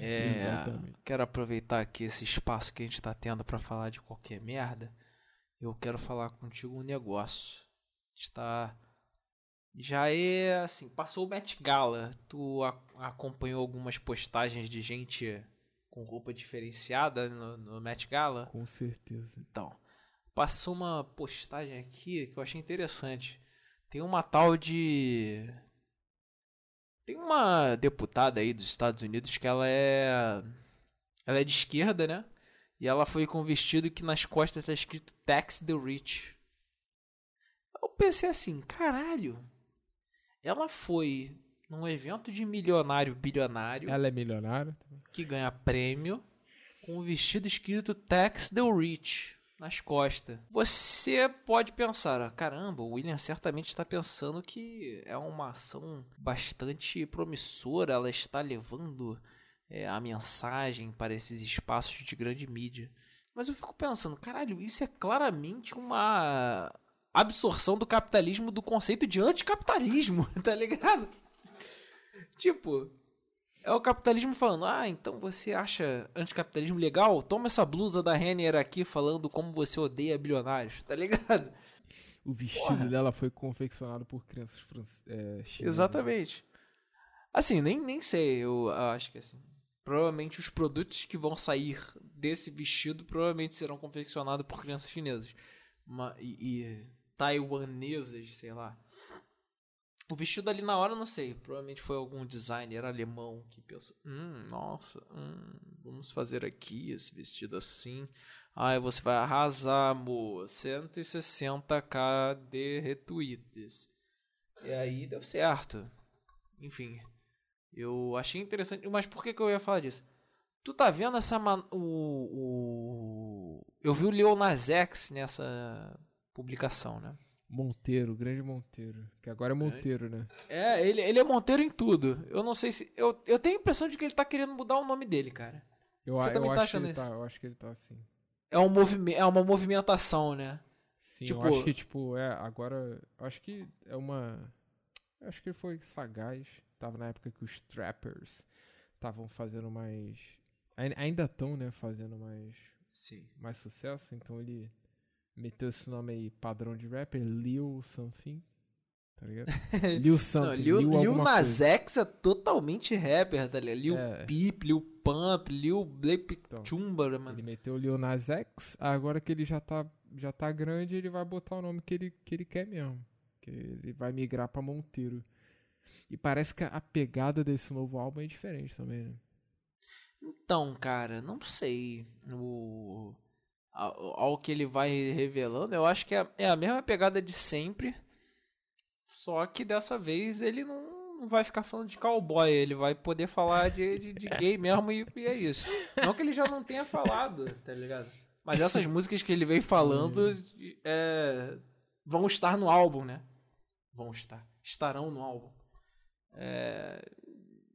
A: É,
B: Exatamente.
A: quero aproveitar aqui esse espaço que a gente tá tendo pra falar de qualquer merda. Eu quero falar contigo um negócio. Está já é assim, passou o Met Gala. Tu a- acompanhou algumas postagens de gente com roupa diferenciada no, no Met Gala?
B: Com certeza.
A: Então, passou uma postagem aqui que eu achei interessante. Tem uma tal de. Tem uma deputada aí dos Estados Unidos que ela é. Ela é de esquerda, né? E ela foi com um vestido que nas costas tá escrito Tax the Rich. Eu pensei assim, caralho. Ela foi num evento de milionário bilionário
B: Ela é milionária?
A: que ganha prêmio com um vestido escrito Tax the Rich nas costas. Você pode pensar, caramba, o William certamente está pensando que é uma ação bastante promissora, ela está levando é, a mensagem para esses espaços de grande mídia. Mas eu fico pensando, caralho, isso é claramente uma absorção do capitalismo do conceito de anticapitalismo, tá ligado? Tipo, é o capitalismo falando, ah, então você acha anticapitalismo legal? Toma essa blusa da Renner aqui falando como você odeia bilionários, tá ligado?
B: O vestido
A: Porra.
B: dela foi confeccionado por crianças é, chinesas.
A: Exatamente. Assim, nem, nem sei, eu acho que assim. Provavelmente os produtos que vão sair desse vestido provavelmente serão confeccionados por crianças chinesas. Ma- e, e taiwanesas, sei lá. O vestido ali na hora, não sei. Provavelmente foi algum designer alemão que pensou: hum, nossa, hum, vamos fazer aqui esse vestido assim. Ai, você vai arrasar, amor. 160k de retweets. E aí deu certo. Enfim. Eu achei interessante. Mas por que, que eu ia falar disso? Tu tá vendo essa. man- O, o... Eu vi o Lil X nessa publicação, né?
B: Monteiro, grande Monteiro. Que agora é Monteiro, né?
A: É, ele, ele é monteiro em tudo. Eu não sei se. Eu, eu tenho a impressão de que ele tá querendo mudar o nome dele, cara.
B: Eu,
A: Você também
B: eu
A: tá
B: acho que
A: achando
B: ele
A: isso?
B: tá, eu acho que ele tá assim.
A: É, um movime é uma movimentação, né?
B: Sim,
A: Tipo-
B: eu acho que, tipo, é, agora. Eu acho que é uma. Eu acho que ele foi sagaz. Tava na época que os trappers estavam fazendo mais. ai- Ainda estão, né? Fazendo mais,
A: Sim.
B: mais sucesso. Então ele meteu esse nome aí, padrão de rapper, Lil Something. Tá ligado? Lil
A: Não,
B: Something.
A: Lil,
B: Lil,
A: Lil
B: alguma
A: Nas. X é totalmente rapper, tá ligado? Lil
B: É.
A: Peep, Lil Pump, Lil Blake
B: Então,
A: Chumba, mano.
B: Ele meteu o Lil Nas X, agora que ele já tá, já tá grande, ele vai botar o nome que ele, que ele quer mesmo. Que ele vai migrar pra Monteiro. E parece que a pegada desse novo álbum é diferente também, né?
A: Então, cara, não sei. O... Ao, que ele vai revelando, eu acho que é, é a mesma pegada de sempre. Só que dessa vez ele não, não vai ficar falando de cowboy, ele vai poder falar de, de, de gay mesmo e, e, é isso. Não que ele já não tenha falado, tá ligado? Mas essas músicas que ele vem falando é, vão estar no álbum, né? Vão estar. Estarão no álbum. É,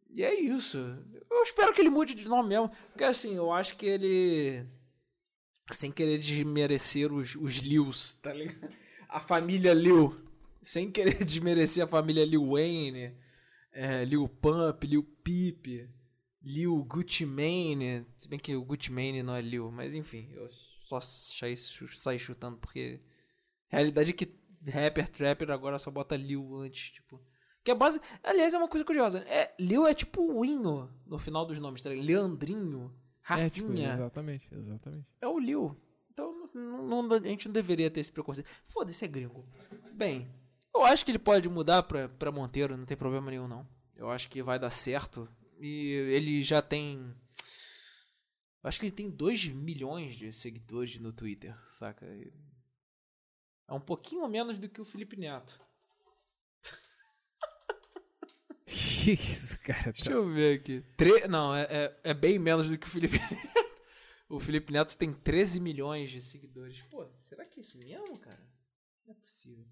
A: e é isso. Eu espero que ele mude de nome mesmo. Porque assim, eu acho que ele. Sem querer desmerecer os, os Lius, tá ligado? A família Liu. Sem querer desmerecer a família Liu Wayne, é, Liu Pump, Liu Peep, Liu Gucci Mane. Se bem que o Gucci Mane não é Liu, mas enfim, eu só saí, saí chutando porque. A realidade é que rapper, trapper agora só bota Liu antes, tipo. Que é base. Aliás, é uma coisa curiosa. É, Liu é tipo o Inho no final dos nomes, tá ligado? Leandrinho, Rafinha. É, tipo,
B: exatamente, exatamente.
A: É o Liu. Então não, não, a gente não deveria ter esse preconceito. Foda-se, é gringo. Bem, eu acho que ele pode mudar pra, pra Monteiro, não tem problema nenhum, não. Eu acho que vai dar certo. E ele já tem. Eu acho que ele tem 2 milhões de seguidores no Twitter, saca? É um pouquinho menos do que o Felipe Neto.
B: que isso, cara? Tá...
A: Deixa eu ver aqui. Tre... Não, é, é, é, bem menos do que o Felipe Neto. O Felipe Neto tem 13 milhões de seguidores. Pô, será que é isso mesmo, cara? Não é possível.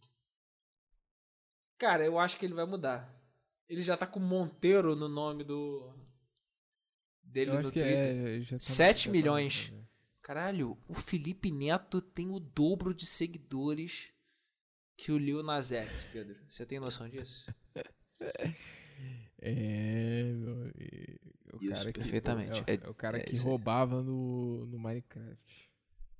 A: Cara, eu acho que ele vai mudar. Ele já tá com Monteiro no nome do. dele no Twitter. É, já tá 7 tá milhões. Tá, Caralho, o Felipe Neto tem o dobro de seguidores que o Lil Nas X, Pedro. Você tem noção disso?
B: É, o
A: Isso, cara perfeitamente.
B: Que, é, é, o cara é, que roubava no, no Minecraft.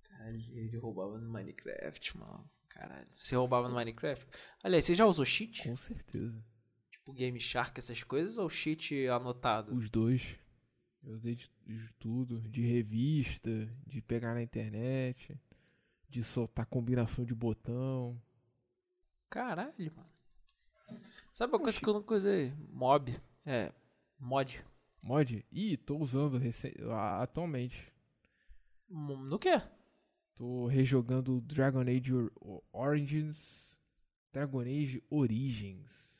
A: Caralho, ele roubava no Minecraft, mano. Caralho. Você roubava no Minecraft? Aliás, você já usou cheat?
B: Com certeza.
A: Tipo Game Shark, essas coisas, ou cheat anotado?
B: Os dois. Eu usei de, de tudo. De revista, de pegar na internet, de soltar combinação de botão.
A: Caralho, mano. Sabe uma coisa que eu nunca usei? Mob. É. Mod.
B: Mod? Ih, tô usando atualmente.
A: No quê?
B: Tô rejogando Dragon Age Origins. Dragon Age Origins.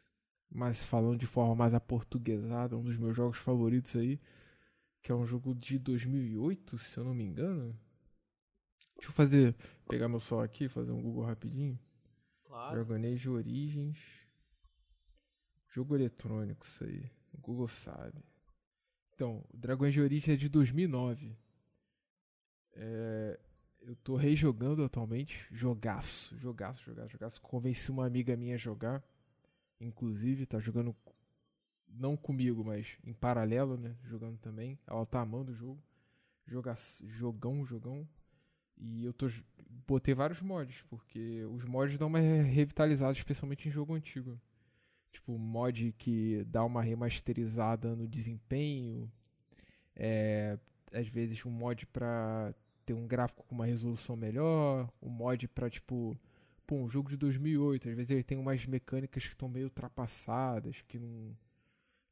B: Mas falando de forma mais aportuguesada, um dos meus jogos favoritos aí. Que é um jogo de 2008, se eu não me engano. Deixa eu fazer. Pegar meu sol aqui, fazer um Google rapidinho.
A: Claro.
B: Dragon Age Origins. Jogo eletrônico, isso aí. O Google sabe. Então, o Dragon Age Origins é de 2009. É, eu tô rejogando atualmente. Jogaço, jogaço, jogaço, jogaço. Convenci uma amiga minha a jogar. Inclusive, tá jogando. Não comigo, mas em paralelo, né? Jogando também. Ela tá amando o jogo. Joga, jogão, jogão. E eu tô. Botei vários mods, porque os mods dão uma revitalizada, especialmente em jogo antigo tipo mod que dá uma remasterizada no desempenho, é, às vezes um mod para ter um gráfico com uma resolução melhor, um mod para tipo pô, um jogo de 2008, às vezes ele tem umas mecânicas que estão meio ultrapassadas, que não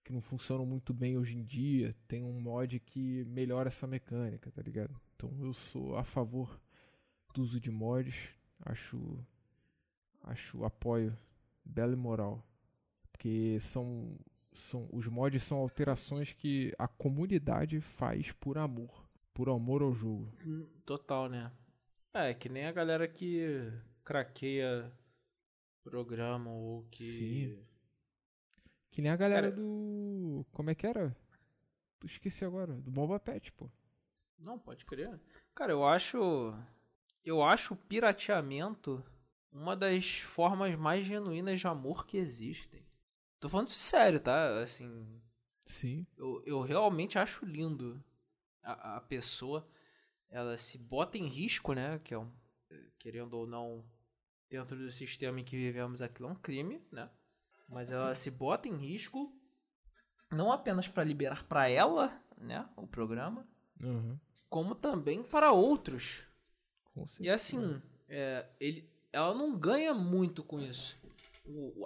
B: que não funcionam muito bem hoje em dia, tem um mod que melhora essa mecânica, tá ligado? Então eu sou a favor do uso de mods, acho acho apoio belo e moral. Porque são, são os mods são alterações que a comunidade faz por amor, por amor ao jogo.
A: Total, né? É, que nem a galera que craqueia programa ou que
B: Sim. Que nem a galera Cara... do como é que era? Esqueci agora, do Bomba Pet, pô.
A: Não, pode crer. Cara, eu acho eu acho o pirateamento uma das formas mais genuínas de amor que existem. Tô falando isso sério, tá? Assim.
B: Sim.
A: Eu, eu realmente acho lindo a, a pessoa. Ela se bota em risco, né? Que é um. Querendo ou não, dentro do sistema em que vivemos aqui, é um crime, né? Mas ela se bota em risco não apenas para liberar para ela, né, o programa,
B: uhum.
A: como também para outros. E assim, é, ele, ela não ganha muito com isso.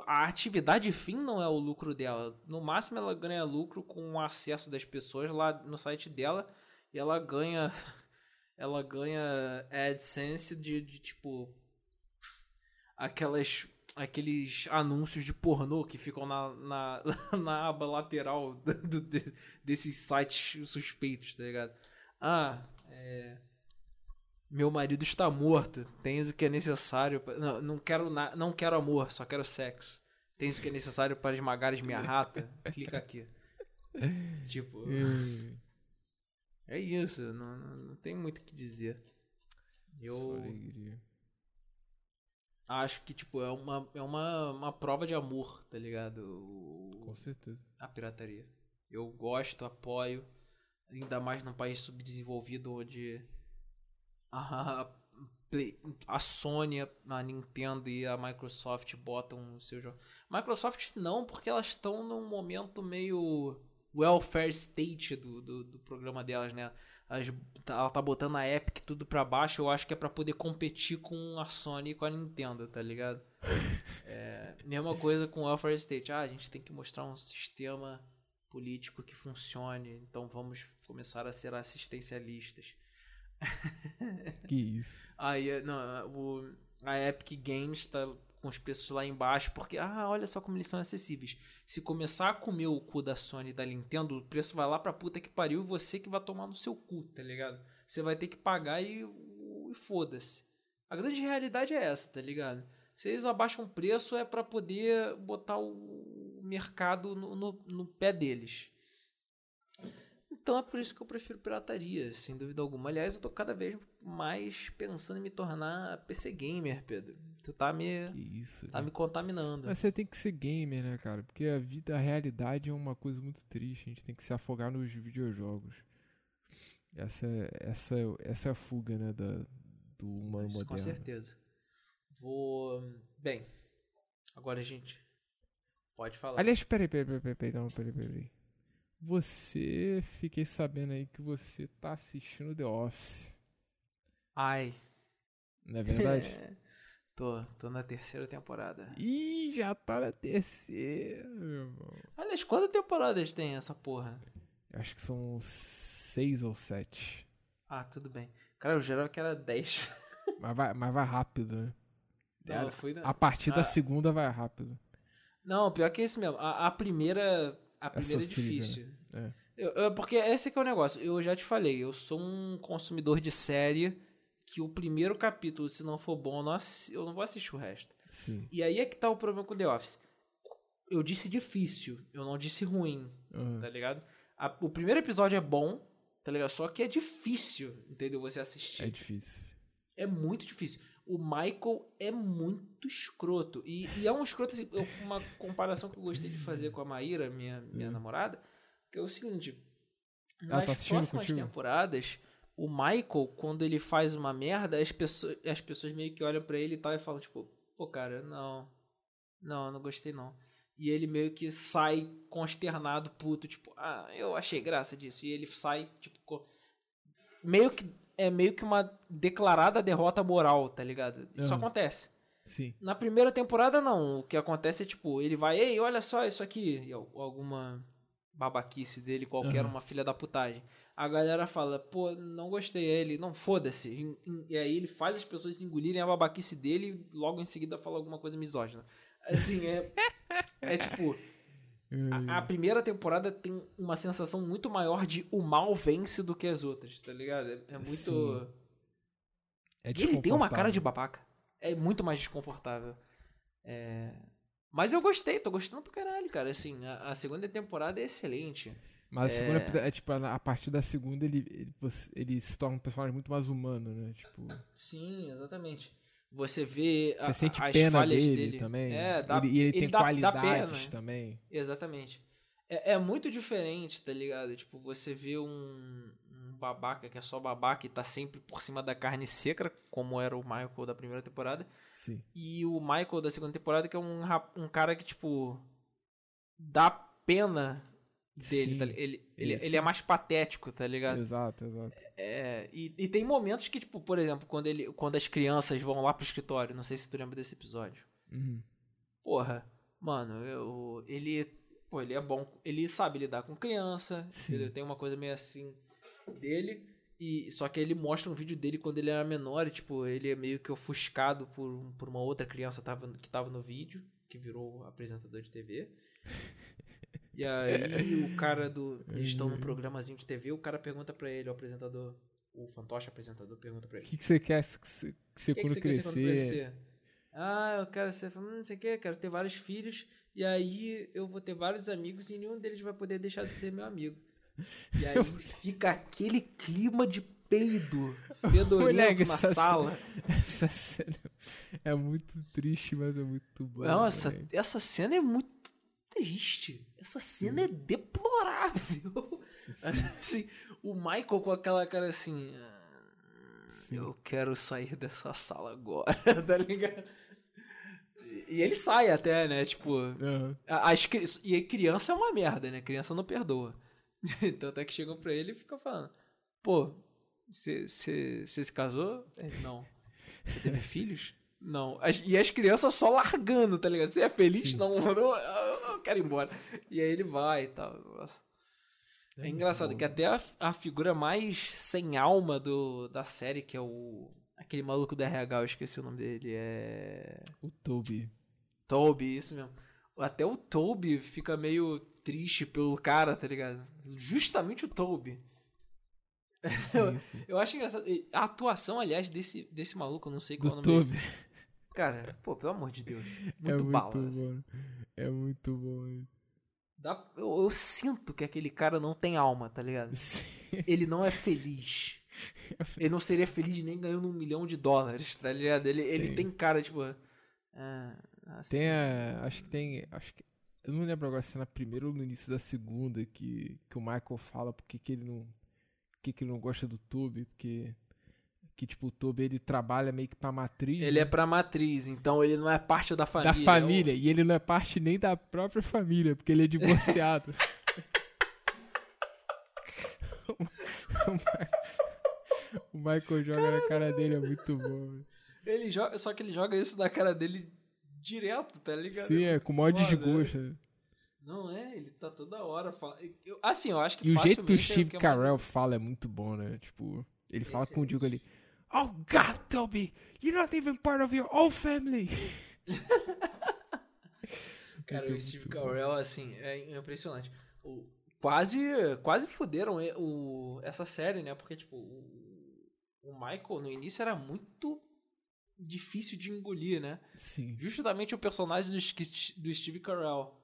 A: A atividade fim não é o lucro dela. No máximo ela ganha lucro com o acesso das pessoas lá no site dela e ela ganha ela ganha AdSense de, de tipo aquelas aqueles anúncios de pornô que ficam na, na, na aba lateral do, de- desses sites suspeitos, tá ligado? Ah, é, meu marido está morto. Tens o que é necessário. pra- Não, não quero na... não quero amor, só quero sexo. Tens o que é necessário para esmagares minha rata? Clica aqui. Tipo,
B: Hum,
A: é isso. Não, não, não tem muito o que dizer. Eu acho que tipo é uma é uma, uma prova de amor, tá ligado? O-
B: Com certeza.
A: a pirataria. Eu gosto, apoio, ainda mais num país subdesenvolvido onde a, a Sony, a Nintendo e a Microsoft botam o seu jogo. Microsoft não, porque elas estão num momento meio welfare state do, do, do programa delas, né? Elas- ela tá botando a Epic tudo pra baixo, eu acho que é pra poder competir com a Sony e com a Nintendo, tá ligado? É, mesma coisa com o welfare state. Ah, a gente tem que mostrar um sistema político que funcione, então vamos começar a ser assistencialistas.
B: Que isso.
A: Aí, não, o, a Epic Games tá com os preços lá embaixo, porque, ah, olha só como eles são acessíveis. Se começar a comer o cu da Sony e da Nintendo, o preço vai lá pra puta que pariu e você que vai tomar no seu cu, tá ligado? Você vai ter que pagar e, e foda-se. A grande realidade é essa, tá ligado? Se eles abaixam o preço é pra poder botar o mercado no, no, no pé deles. Então é por isso que eu prefiro pirataria, sem dúvida alguma. Aliás, eu tô cada vez mais pensando em me tornar PC gamer, Pedro. Tu tá me,
B: Que isso.
A: tá me contaminando.
B: Mas você tem que ser gamer, né, cara? Porque a vida, a realidade é uma coisa muito triste. A gente tem que se afogar nos videojogos. Essa, é- essa, essa é a fuga, né, da, do humano
A: Isso, com
B: moderno.
A: certeza. Vou. Bem, agora, gente. Pode falar.
B: Aliás, peraí, peraí, peraí, peraí, peraí, não, peraí, peraí. Você, fiquei sabendo aí que você tá assistindo The Office,
A: Ai.
B: não é verdade?
A: É, tô, tô na terceira temporada.
B: Ih, já tá na terceira, meu irmão.
A: Aliás, quantas temporadas tem essa porra?
B: Eu acho que são seis ou sete.
A: Ah, tudo bem. Cara, eu jurava que era 10.
B: Mas vai, mas vai rápido, né?
A: Não, na-
B: A partir da
A: Ah.
B: segunda vai rápido.
A: Não, pior que isso mesmo. A, a primeira. A primeira é,
B: sofrível,
A: difícil.
B: É.
A: Eu- eu- porque esse que é o negócio. Eu já te falei, eu sou um consumidor de série que o primeiro capítulo, se não for bom, eu não, eu não vou assistir o resto.
B: Sim.
A: E aí é que tá o problema com The Office. Eu disse difícil, eu não disse ruim,
B: Aham.
A: tá ligado? A- o primeiro episódio é bom, tá ligado? Só que é difícil, entendeu? Você assistir.
B: É difícil.
A: É muito difícil. O Michael é muito escroto. E, e é um escroto, assim, eu- uma comparação que eu gostei de fazer com a Maíra, minha, minha
B: Hum.
A: namorada, que é o seguinte.
B: Ela
A: Nas
B: tá
A: próximas
B: contigo?
A: temporadas, o Michael, quando ele faz uma merda, as pessoas, as pessoas meio que olham pra ele e tal e falam, tipo, pô, cara, não. Não, não gostei não. E ele meio que sai consternado, puto, tipo, ah, eu achei graça disso. E ele sai, tipo, meio que é meio que uma declarada derrota moral, tá ligado? Isso
B: Aham.
A: acontece.
B: Sim.
A: Na primeira temporada, não. O que acontece é, tipo, ele vai, ei, olha só isso aqui. E al- alguma babaquice dele, qualquer,
B: Aham.
A: uma filha da putagem. A galera fala, pô, não gostei. Aí Ele, não, foda-se. E- E aí ele faz as pessoas engolirem a babaquice dele e logo em seguida fala alguma coisa misógina. Assim, é. É tipo. A, a primeira temporada tem uma sensação muito maior de o mal vence do que as outras, tá ligado? É, é muito.
B: É
A: E ele tem uma cara de babaca. É muito mais desconfortável. É... Mas eu gostei, tô gostando pra caralho, cara. Assim, a, a segunda temporada é excelente.
B: Mas a segunda
A: É.
B: é tipo, a partir da segunda ele, ele, ele se torna um personagem muito mais humano, né? Tipo,
A: Sim, exatamente. Você vê a,
B: você sente
A: as
B: pena
A: falhas
B: dele,
A: dele,
B: também.
A: É, dá,
B: ele, e ele, tem
A: dá- dá
B: qualidades
A: pena.
B: também.
A: Exatamente. É, é muito diferente, tá ligado? Tipo, você vê um, um babaca que é só babaca e tá sempre por cima da carne seca, como era o Michael da primeira temporada.
B: Sim.
A: E o Michael da segunda temporada, que é um, um cara que, tipo, dá pena dele. Tá ele, ele, ele é mais patético, tá ligado?
B: Exato, exato.
A: É, e, e tem momentos que, tipo, por exemplo, quando, ele, quando as crianças vão lá pro escritório, não sei se tu lembra desse episódio.
B: Uhum.
A: porra, mano, eu, ele, pô, ele é bom, ele sabe lidar com criança, tem uma coisa meio assim dele, e só que ele mostra um vídeo dele quando ele era menor, e, tipo, ele é meio que ofuscado por, por uma outra criança tava, que tava no vídeo, que virou apresentador de TV. E aí o cara do. Eles estão num programazinho de TV, o cara pergunta pra ele, o apresentador, o fantoche apresentador pergunta pra
B: O
A: ele.
B: que, que você quer que você, que você
A: O que, que
B: quando
A: você quer ser quando
B: crescer?
A: crescer? Ah, eu quero ser. hum, Não sei o que, quero ter vários filhos. E aí eu vou ter vários amigos e nenhum deles vai poder deixar de ser meu amigo. E aí fica aquele clima de peido fedorento na sala.
B: Essa cena é muito triste, mas é muito boa.
A: Nossa, essa cena é muito triste. Essa cena é deplorável. Assim, o Michael com aquela cara assim. "Ah,
B: Sim.
A: Eu quero sair dessa sala agora, tá ligado? E ele sai até, né? Tipo. A- As, e a criança é uma merda, né? Criança não perdoa. Então até que chegam pra ele e ficam falando: Pô, você se casou? Ele, não. Você teve filhos? Não. As- e as crianças só largando, tá ligado? Você é feliz?
B: Sim.
A: Não, quero ir embora. E aí ele vai e tal. Nossa. É,
B: muito
A: engraçado
B: bom.
A: que até a, a figura mais sem alma do, da série, que é o. Aquele maluco do RH, eu esqueci o nome dele. É.
B: O Toby.
A: Toby, isso mesmo. Até o Toby fica meio triste pelo cara, tá ligado? Justamente o Toby.
B: Sim, sim.
A: Eu acho engraçado. A atuação, aliás, desse, desse maluco, eu não sei qual
B: Do
A: é o nome dele.
B: Toby.
A: Cara, pô, pelo amor de Deus.
B: é
A: Muito
B: muito
A: bala. assim.
B: É muito bom.
A: Dá- eu, eu sinto que aquele cara não tem alma, tá ligado?
B: Sim.
A: Ele não é feliz. Ele não seria feliz nem ganhando um milhão de dólares, tá ligado? Ele, ele
B: Tem.
A: tem cara, tipo. ah, assim,
B: Tem a. Acho que tem. Acho que. Eu não lembro agora se é na primeira ou no início da segunda que, que o Michael fala porque que ele não. que, que ele não gosta do Toby, porque. Que tipo, o Toby ele trabalha meio que pra matriz.
A: Ele é
B: né?
A: pra matriz, então ele não é parte da família.
B: da
A: é o-
B: família. E ele não é parte nem da própria família, porque ele é divorciado. o, Michael joga na cara dele, é muito bom. velho.
A: Ele joga, só que ele joga isso na cara dele direto, tá ligado?
B: Sim, é
A: muito
B: com o maior
A: foda,
B: desgosto. né?
A: Não é, ele tá toda hora falando. Assim, eu acho que
B: E o jeito que o
A: é
B: Steve
A: é
B: Carell fala é muito bom, né? Tipo, ele fala
A: Esse
B: com o
A: é-
B: Diego ali. Oh God, Toby, you're not even part of your own family.
A: Cara, o Steve. Carell, assim, é impressionante. O- quase, quase fuderam o, essa série, né? Porque, tipo, o, o Michael no início era muito difícil de engolir, né?
B: Sim,
A: Justamente o personagem do, do Steve Carell.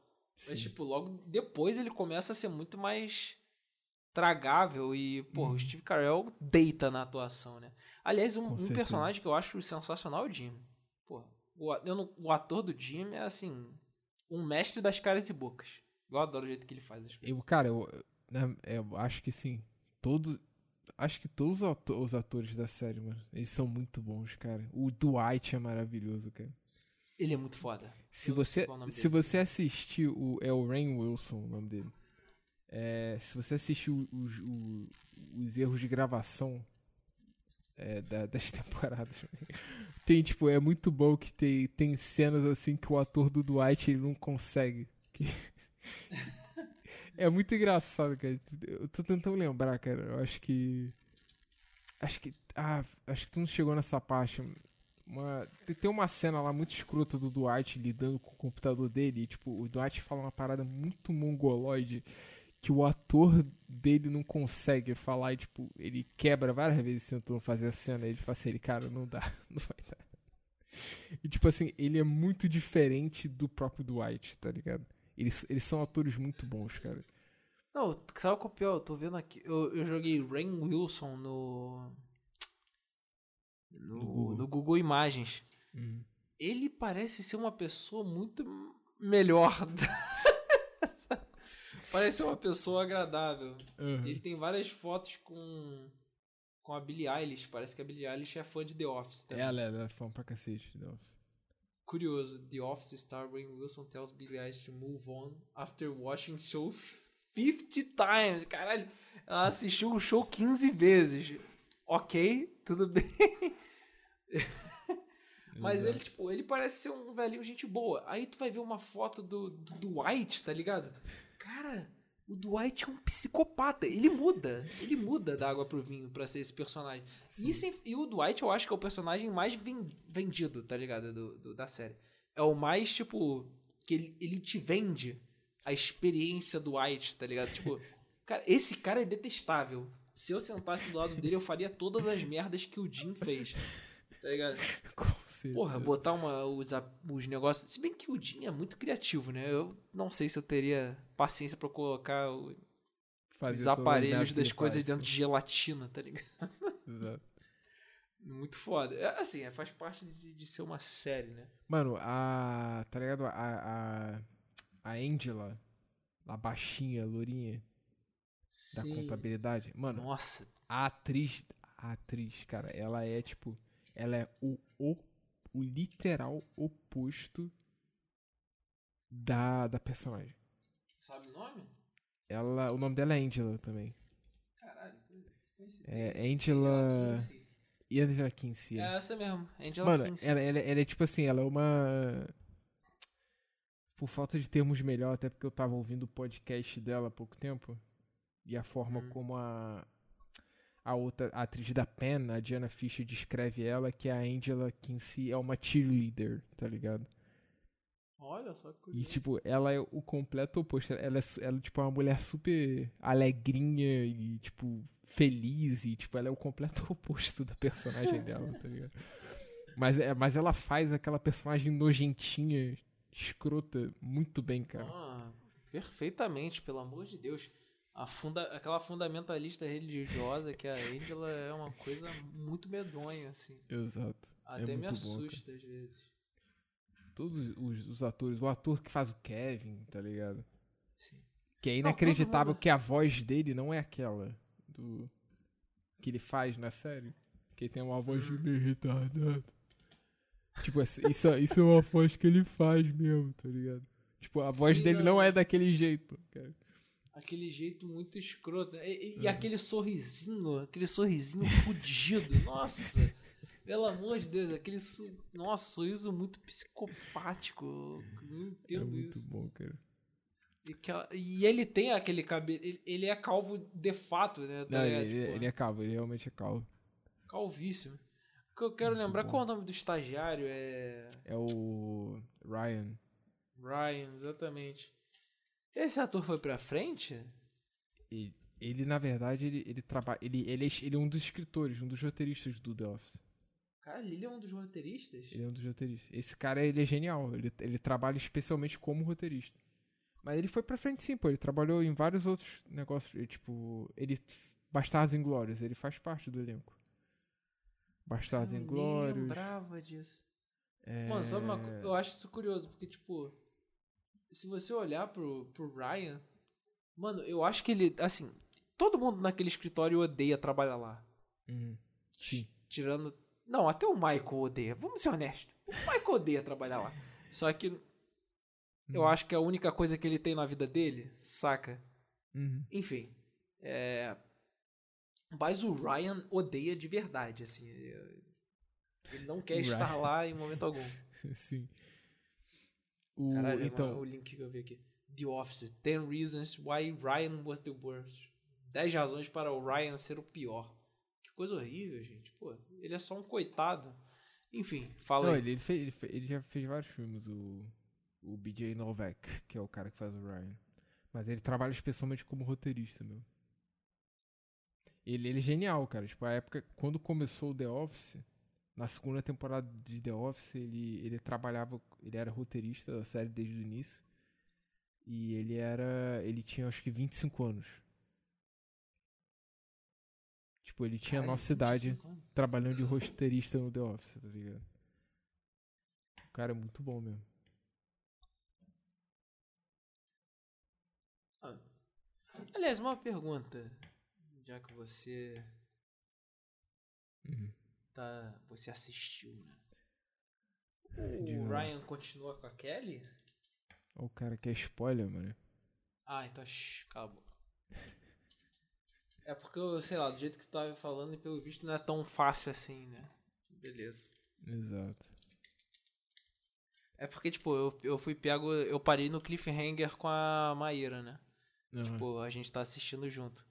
A: Mas,
B: sim.
A: tipo, logo depois ele começa a ser muito mais tragável e, pô,
B: Uhum.
A: o Steve Carell deita na atuação, né? Aliás, um, um personagem que eu acho sensacional é o Jim. Pô, o, não- o ator do Jim é, assim, um mestre das caras e bocas. Eu adoro o jeito que ele faz as coisas.
B: Eu, cara, eu, né, eu acho que sim. Todos. Acho que todos os ato- os atores da série, mano, eles são muito bons, cara. O Dwight é maravilhoso, cara.
A: Ele é muito foda.
B: Se
A: Eu
B: você,
A: é
B: se
A: dele.
B: você assistir o. É o Rain Wilson o nome dele. É, se você assistir os- o- os erros de gravação é, da- das temporadas, tem, tipo, é muito bom que tem, tem cenas assim que o ator do Dwight ele não consegue. Que- é muito engraçado, cara. Eu tô tentando lembrar, cara. Eu acho que. Acho que. Ah, acho que tu não chegou nessa parte. Uma, tem- uma cena lá muito escrota do Dwight lidando com o computador dele. E, tipo, o Dwight fala uma parada muito mongoloide que o ator dele não consegue falar. E, tipo, ele quebra várias vezes tentando fazer a cena. E ele fala assim: ele, cara, não dá, não vai dar. E, tipo assim, ele é muito diferente do próprio Dwight, tá ligado? Eles, eles são atores muito bons, cara.
A: Não, sabe é o pior? Eu tô vendo aqui. Eu, eu joguei Rain Wilson no.
B: No
A: No,
B: Google.
A: no Google Imagens.
B: Hum.
A: Ele parece ser uma pessoa muito melhor. parece ser uma pessoa agradável.
B: Uhum.
A: Ele tem várias fotos com com a Billie Eilish. Parece que a Billie Eilish é fã de The Office. também.
B: Ela, ela é fã pra cacete. Não.
A: Curioso, The Office star Rainn Wilson tells Billie Eilish to move on after watching show 50 times. Caralho, ela assistiu o show 15 vezes. Ok, tudo bem. Mas
B: Exato.
A: ele, tipo, ele parece ser um velhinho gente boa. Aí tu vai ver uma foto do, do Dwight, tá ligado? Cara, o Dwight é um psicopata. Ele muda. Ele muda da água pro vinho pra ser esse personagem. E, Isso, em- e o Dwight eu acho que é o personagem mais ven- vendido, tá ligado? Do, do- da série. É o mais, tipo, que ele, ele te vende a experiência do Dwight, tá ligado? Tipo, cara, esse cara é detestável. Se eu sentasse do lado dele, eu faria todas as merdas que o Jim fez. Tá ligado?
B: Certeza.
A: Porra, botar uma, os, os negócios. Se bem que o Jim é muito criativo, né? Eu não sei se eu teria paciência pra colocar o- os aparelhos das coisas
B: faz,
A: dentro de gelatina, tá ligado?
B: sim. Exato.
A: Muito foda. É, assim, é, faz parte de, de ser uma série, né?
B: Mano, a. Tá ligado? A. A, a Angela, a baixinha, a lourinha da
A: Sim.
B: contabilidade. Mano,
A: Nossa,
B: a atriz. A atriz, cara, ela é tipo. Ela é o, o, o literal oposto da, da personagem.
A: sabe o nome?
B: Ela, o nome dela é Angela também.
A: Caralho.
B: É Angela. E Angela Kinsey.
A: É essa mesmo, Angela
B: Mano,
A: Kinsey.
B: ela, ela, ela é tipo assim, ela é uma. Por falta de termos melhor, até porque eu tava ouvindo o podcast dela há pouco tempo. E a forma
A: Hum.
B: como a. A outra a atriz da Pen, a Diana Fisher, descreve ela, que a Angela Kinsey é uma cheerleader, tá ligado?
A: Olha só que
B: E,
A: curioso.
B: tipo, ela é o completo oposto. Ela é, ela, tipo, é uma mulher super alegrinha e, tipo, feliz. E, tipo, ela é o completo oposto da personagem dela, tá ligado? Mas, é, mas ela faz aquela personagem nojentinha, escrota, muito bem, cara.
A: Ah, perfeitamente, pelo amor de Deus. A funda, aquela fundamentalista religiosa que é a Angela é uma coisa muito medonha, assim.
B: Exato.
A: Até me
B: muito bom,
A: assusta às vezes.
B: Todos os, os atores. O ator que faz o Kevin, tá ligado?
A: Sim.
B: Que é
A: Não,
B: inacreditável
A: mundo-
B: que a voz dele não é aquela do que ele faz na série. Que ele tem uma voz
A: Hum.
B: meio retardada. Tipo, isso, isso é uma voz que ele faz mesmo, tá ligado? Tipo, a voz
A: Sim,
B: dele
A: não.
B: não é daquele jeito, cara.
A: Aquele jeito muito escroto. E, e- e
B: Uhum.
A: aquele sorrisinho, aquele sorrisinho fudido. Nossa! Pelo amor de Deus, aquele. so- Nossa, sorriso muito psicopático. Eu não
B: É
A: entendo
B: muito
A: isso.
B: bom, cara.
A: E, que- e ele tem aquele cabelo. Ele, ele é calvo de fato, né?
B: Não,
A: É,
B: ele,
A: tipo,
B: ele é calvo, ele realmente é calvo.
A: Calvíssimo. O que eu quero
B: Muito
A: lembrar,
B: bom.
A: qual é o nome do estagiário? É.
B: É o Ryan.
A: Ryan, exatamente. Esse ator foi pra frente?
B: Ele, ele, na verdade, ele, ele trabalha. Ele, ele, é, ele é um dos escritores, um dos roteiristas do The Office.
A: Cara, ele é um dos roteiristas?
B: Ele é um dos roteiristas. Esse cara, ele é genial. Ele, ele trabalha especialmente como roteirista. Mas ele foi pra frente sim, pô. Ele trabalhou em vários outros negócios. ele, Tipo, ele... Bastardos Inglórios. Ele faz parte do elenco. Bastardos
A: Eu
B: Inglórios.
A: lembrava disso.
B: É...
A: Mano, sabe uma coisa? Eu acho isso curioso, porque, tipo, se você olhar pro, pro Ryan, mano, eu acho que ele, assim, todo mundo naquele escritório odeia trabalhar lá.
B: Hum, sim.
A: Tirando. Não, até o Michael odeia. Vamos ser honestos. O Michael odeia trabalhar lá. Só que eu
B: Uhum.
A: acho que a única coisa que ele tem na vida dele, saca?
B: Uhum.
A: Enfim. É... Mas o Ryan odeia de verdade, assim. Ele não quer
B: O
A: estar
B: Ryan.
A: lá em momento algum.
B: sim. O,
A: Caralho,
B: então,
A: o link que eu vi aqui. The Office. 10 Reasons Why Ryan Was the Worst. 10 razões para o Ryan ser o pior. Que coisa horrível, gente. Pô, ele é só um coitado. Enfim, fala
B: não,
A: aí.
B: ele, ele, fez, ele, fe- ele já fez vários filmes, o, o BJ Novak, que é o cara que faz o Ryan. Mas ele trabalha especialmente como roteirista, meu. Ele, ele é genial, cara. Tipo, a época, quando começou o The Office, na segunda temporada de The Office, ele, ele trabalhava, ele era roteirista da série desde o início. E ele era, ele tinha acho que 25 anos. Tipo, ele tinha a nossa idade
A: 25 anos.
B: trabalhando de roteirista no The Office, tá ligado? O cara é muito bom mesmo.
A: Aliás, uma pergunta. Já que você
B: Uhum.
A: Tá. Você assistiu, né? O
B: lá.
A: Ryan continua com a Kelly?
B: O cara quer spoiler, mano.
A: Ah, então shh, cala a boca. É porque, eu, sei lá, do jeito que tu tava falando, e pelo visto não é tão fácil assim, né? Beleza.
B: Exato.
A: É porque, tipo, eu, eu fui pego. Eu parei no cliffhanger com a Maíra, né?
B: Aham.
A: Tipo, a gente tá assistindo junto.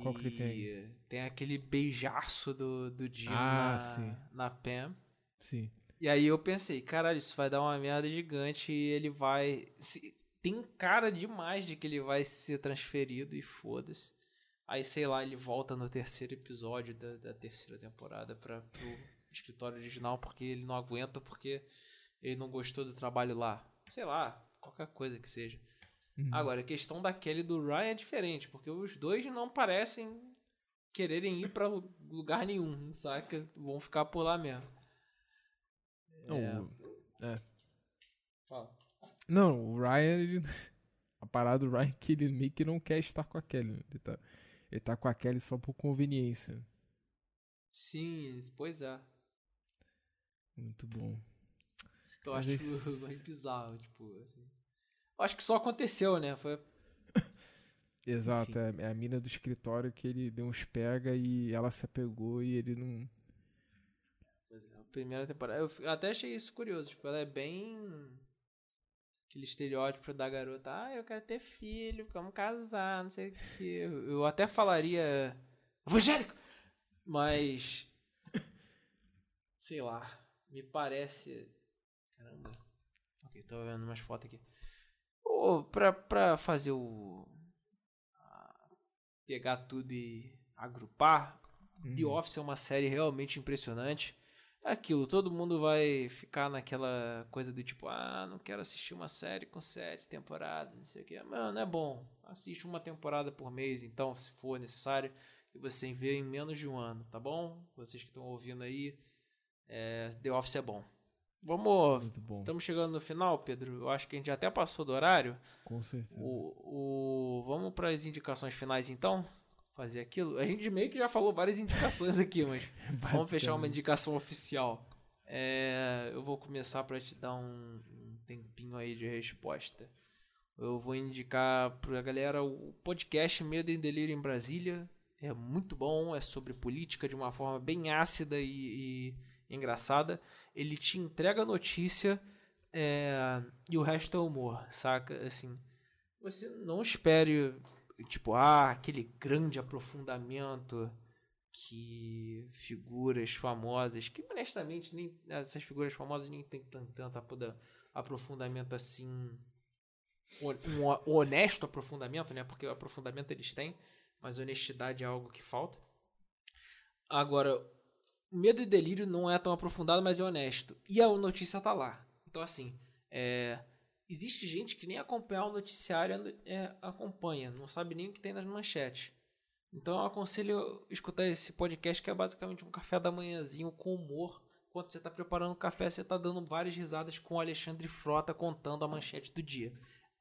B: Qual
A: E
B: cliffhanger?
A: Tem aquele beijaço do, do Jim
B: Ah,
A: na,
B: sim.
A: na Pam.
B: Sim.
A: E aí eu pensei, caralho, isso vai dar uma merda gigante e ele vai. se- Tem cara demais de que ele vai ser transferido e foda-se. Aí, sei lá, ele volta no terceiro episódio da, da terceira temporada para pro escritório original porque ele não aguenta, porque ele não gostou do trabalho lá. Sei lá, qualquer coisa que seja.
B: Uhum.
A: Agora, a questão da Kelly e do Ryan é diferente, porque os dois não parecem quererem ir pra lugar nenhum, saca? Vão ficar por lá mesmo.
B: Não,
A: É.
B: o- é.
A: Fala.
B: Não, o Ryan, ele... a parada do Ryan é que ele meio que não quer estar com a Kelly. Ele tá, ele tá com a Kelly só por conveniência.
A: Sim, pois é.
B: Muito bom.
A: Isso que eu
B: Mas
A: acho
B: esse-
A: mais bizarro, tipo, assim. Acho que só aconteceu, né? Foi.
B: Exato, é, é a mina do escritório que ele deu uns pega e ela se apegou e ele não.
A: pois é, a primeira temporada. Eu até achei isso curioso, tipo, ela é bem. Aquele estereótipo da garota, ah, eu quero ter filho, vamos casar, não sei o que. Eu eu até falaria. Evangélico! Mas. Sei lá. Me parece. Caramba. Ok, tô vendo umas fotos aqui. Ô, pra, pra fazer o. Pegar tudo e agrupar. The
B: Uhum.
A: Office é uma série realmente impressionante. É aquilo, todo mundo vai ficar naquela coisa do tipo, ah, não quero assistir uma série com sete temporadas, não sei o que. Mano, é bom. Assiste uma temporada por mês, então, se for necessário, e você vê em menos de um ano, tá bom? Vocês que estão ouvindo aí, é, The Office é bom. Vamos.
B: Muito bom.
A: Estamos chegando no final, Pedro. Eu acho que a gente já até passou do horário.
B: Com certeza.
A: O, o, vamos para as indicações finais então? Fazer aquilo? A gente meio que já falou várias indicações aqui, mas vamos fechar uma indicação oficial. É, eu vou começar para te dar um, um tempinho aí de resposta. Eu vou indicar pra galera o podcast Medo e Delírio em Brasília. É muito bom, é sobre política de uma forma bem ácida e, e engraçada. Ele te entrega a notícia é, e o resto é humor, saca? Assim, você não espere, tipo, ah, aquele grande aprofundamento que figuras famosas, que honestamente nem essas figuras famosas nem tem tan- tanto apoda- aprofundamento assim, um ho- honesto aprofundamento, né? Porque o aprofundamento eles têm, mas honestidade é algo que falta. Agora, o Medo e Delírio não é tão aprofundado, mas é honesto. E a notícia tá lá. Então, assim, é, existe gente que nem acompanhar o noticiário é, acompanha, não sabe nem o que tem nas manchetes. Então eu aconselho escutar esse podcast que é basicamente um café da manhãzinho com humor. Enquanto você está preparando o café, você está dando várias risadas com o Alexandre Frota contando a manchete do dia.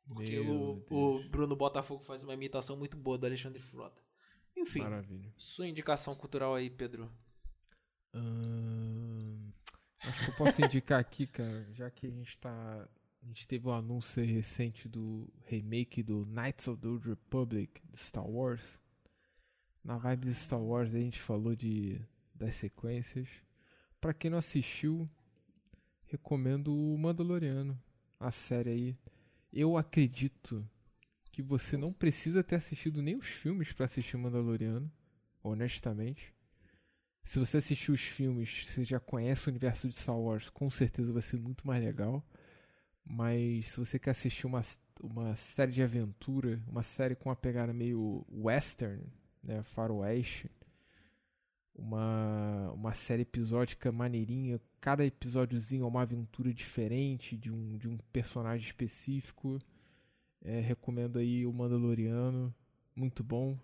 A: Porque o, o Bruno Botafogo faz uma imitação muito boa do Alexandre Frota. Enfim,
B: Maravilha.
A: sua indicação cultural aí, Pedro.
B: Ahn, acho que eu posso indicar aqui, cara, já que a gente tá. A gente teve um anúncio recente do remake do Knights of the Old Republic de Star Wars. Na vibe de Star Wars a gente falou de das sequências. Pra quem não assistiu, recomendo o Mandaloriano, a série aí. Eu acredito que você não precisa ter assistido nem os filmes pra assistir Mandaloriano, honestamente. Se você assistiu os filmes, você já conhece o universo de Star Wars, com certeza vai ser muito mais legal. Mas se você quer assistir uma, uma série de aventura, uma série com uma pegada meio western, né, faroeste, uma, uma série episódica maneirinha, cada episódiozinho é uma aventura diferente de um, de um personagem específico. É, recomendo aí o Mandaloriano, muito bom.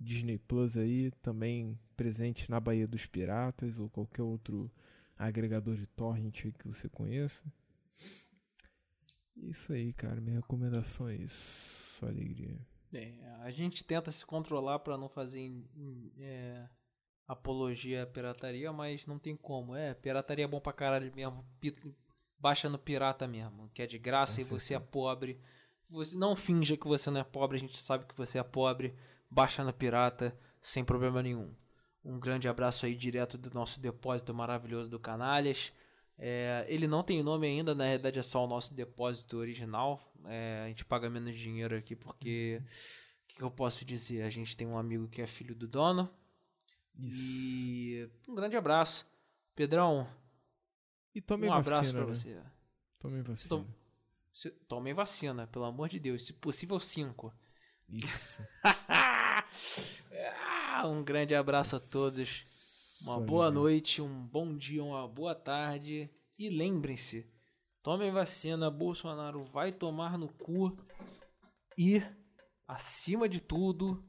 B: Disney Plus aí, também presente na Baía dos Piratas ou qualquer outro agregador de torrent que você conheça. Isso aí, cara, minha recomendação é isso. Só alegria.
A: É, a gente tenta se controlar para não fazer é, apologia à pirataria, mas não tem como. É, pirataria é bom pra caralho mesmo. Baixa no pirata mesmo, que é de graça
B: Com
A: e você é pobre. Você não finja que você não é pobre, a gente sabe que você é pobre. Baixa no pirata sem problema nenhum. Um grande abraço aí direto do nosso depósito maravilhoso do Canalhas. É, ele não tem nome ainda, na realidade é só o nosso depósito original. É, a gente paga menos dinheiro aqui porque. O que, que eu posso dizer? A gente tem um amigo que é filho do dono. E. Um grande abraço. Pedrão,
B: E tome
A: um
B: vacina,
A: abraço pra
B: né?
A: você.
B: Tome vacina.
A: Tom- Se- Tomem vacina, pelo amor de Deus. Se possível, cinco.
B: Isso.
A: Ah, um grande abraço a todos. Uma boa noite, um bom dia, uma boa tarde. E lembrem-se: tomem vacina, Bolsonaro vai tomar no cu. E, acima de tudo,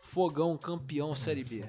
A: Fogão campeão Série B.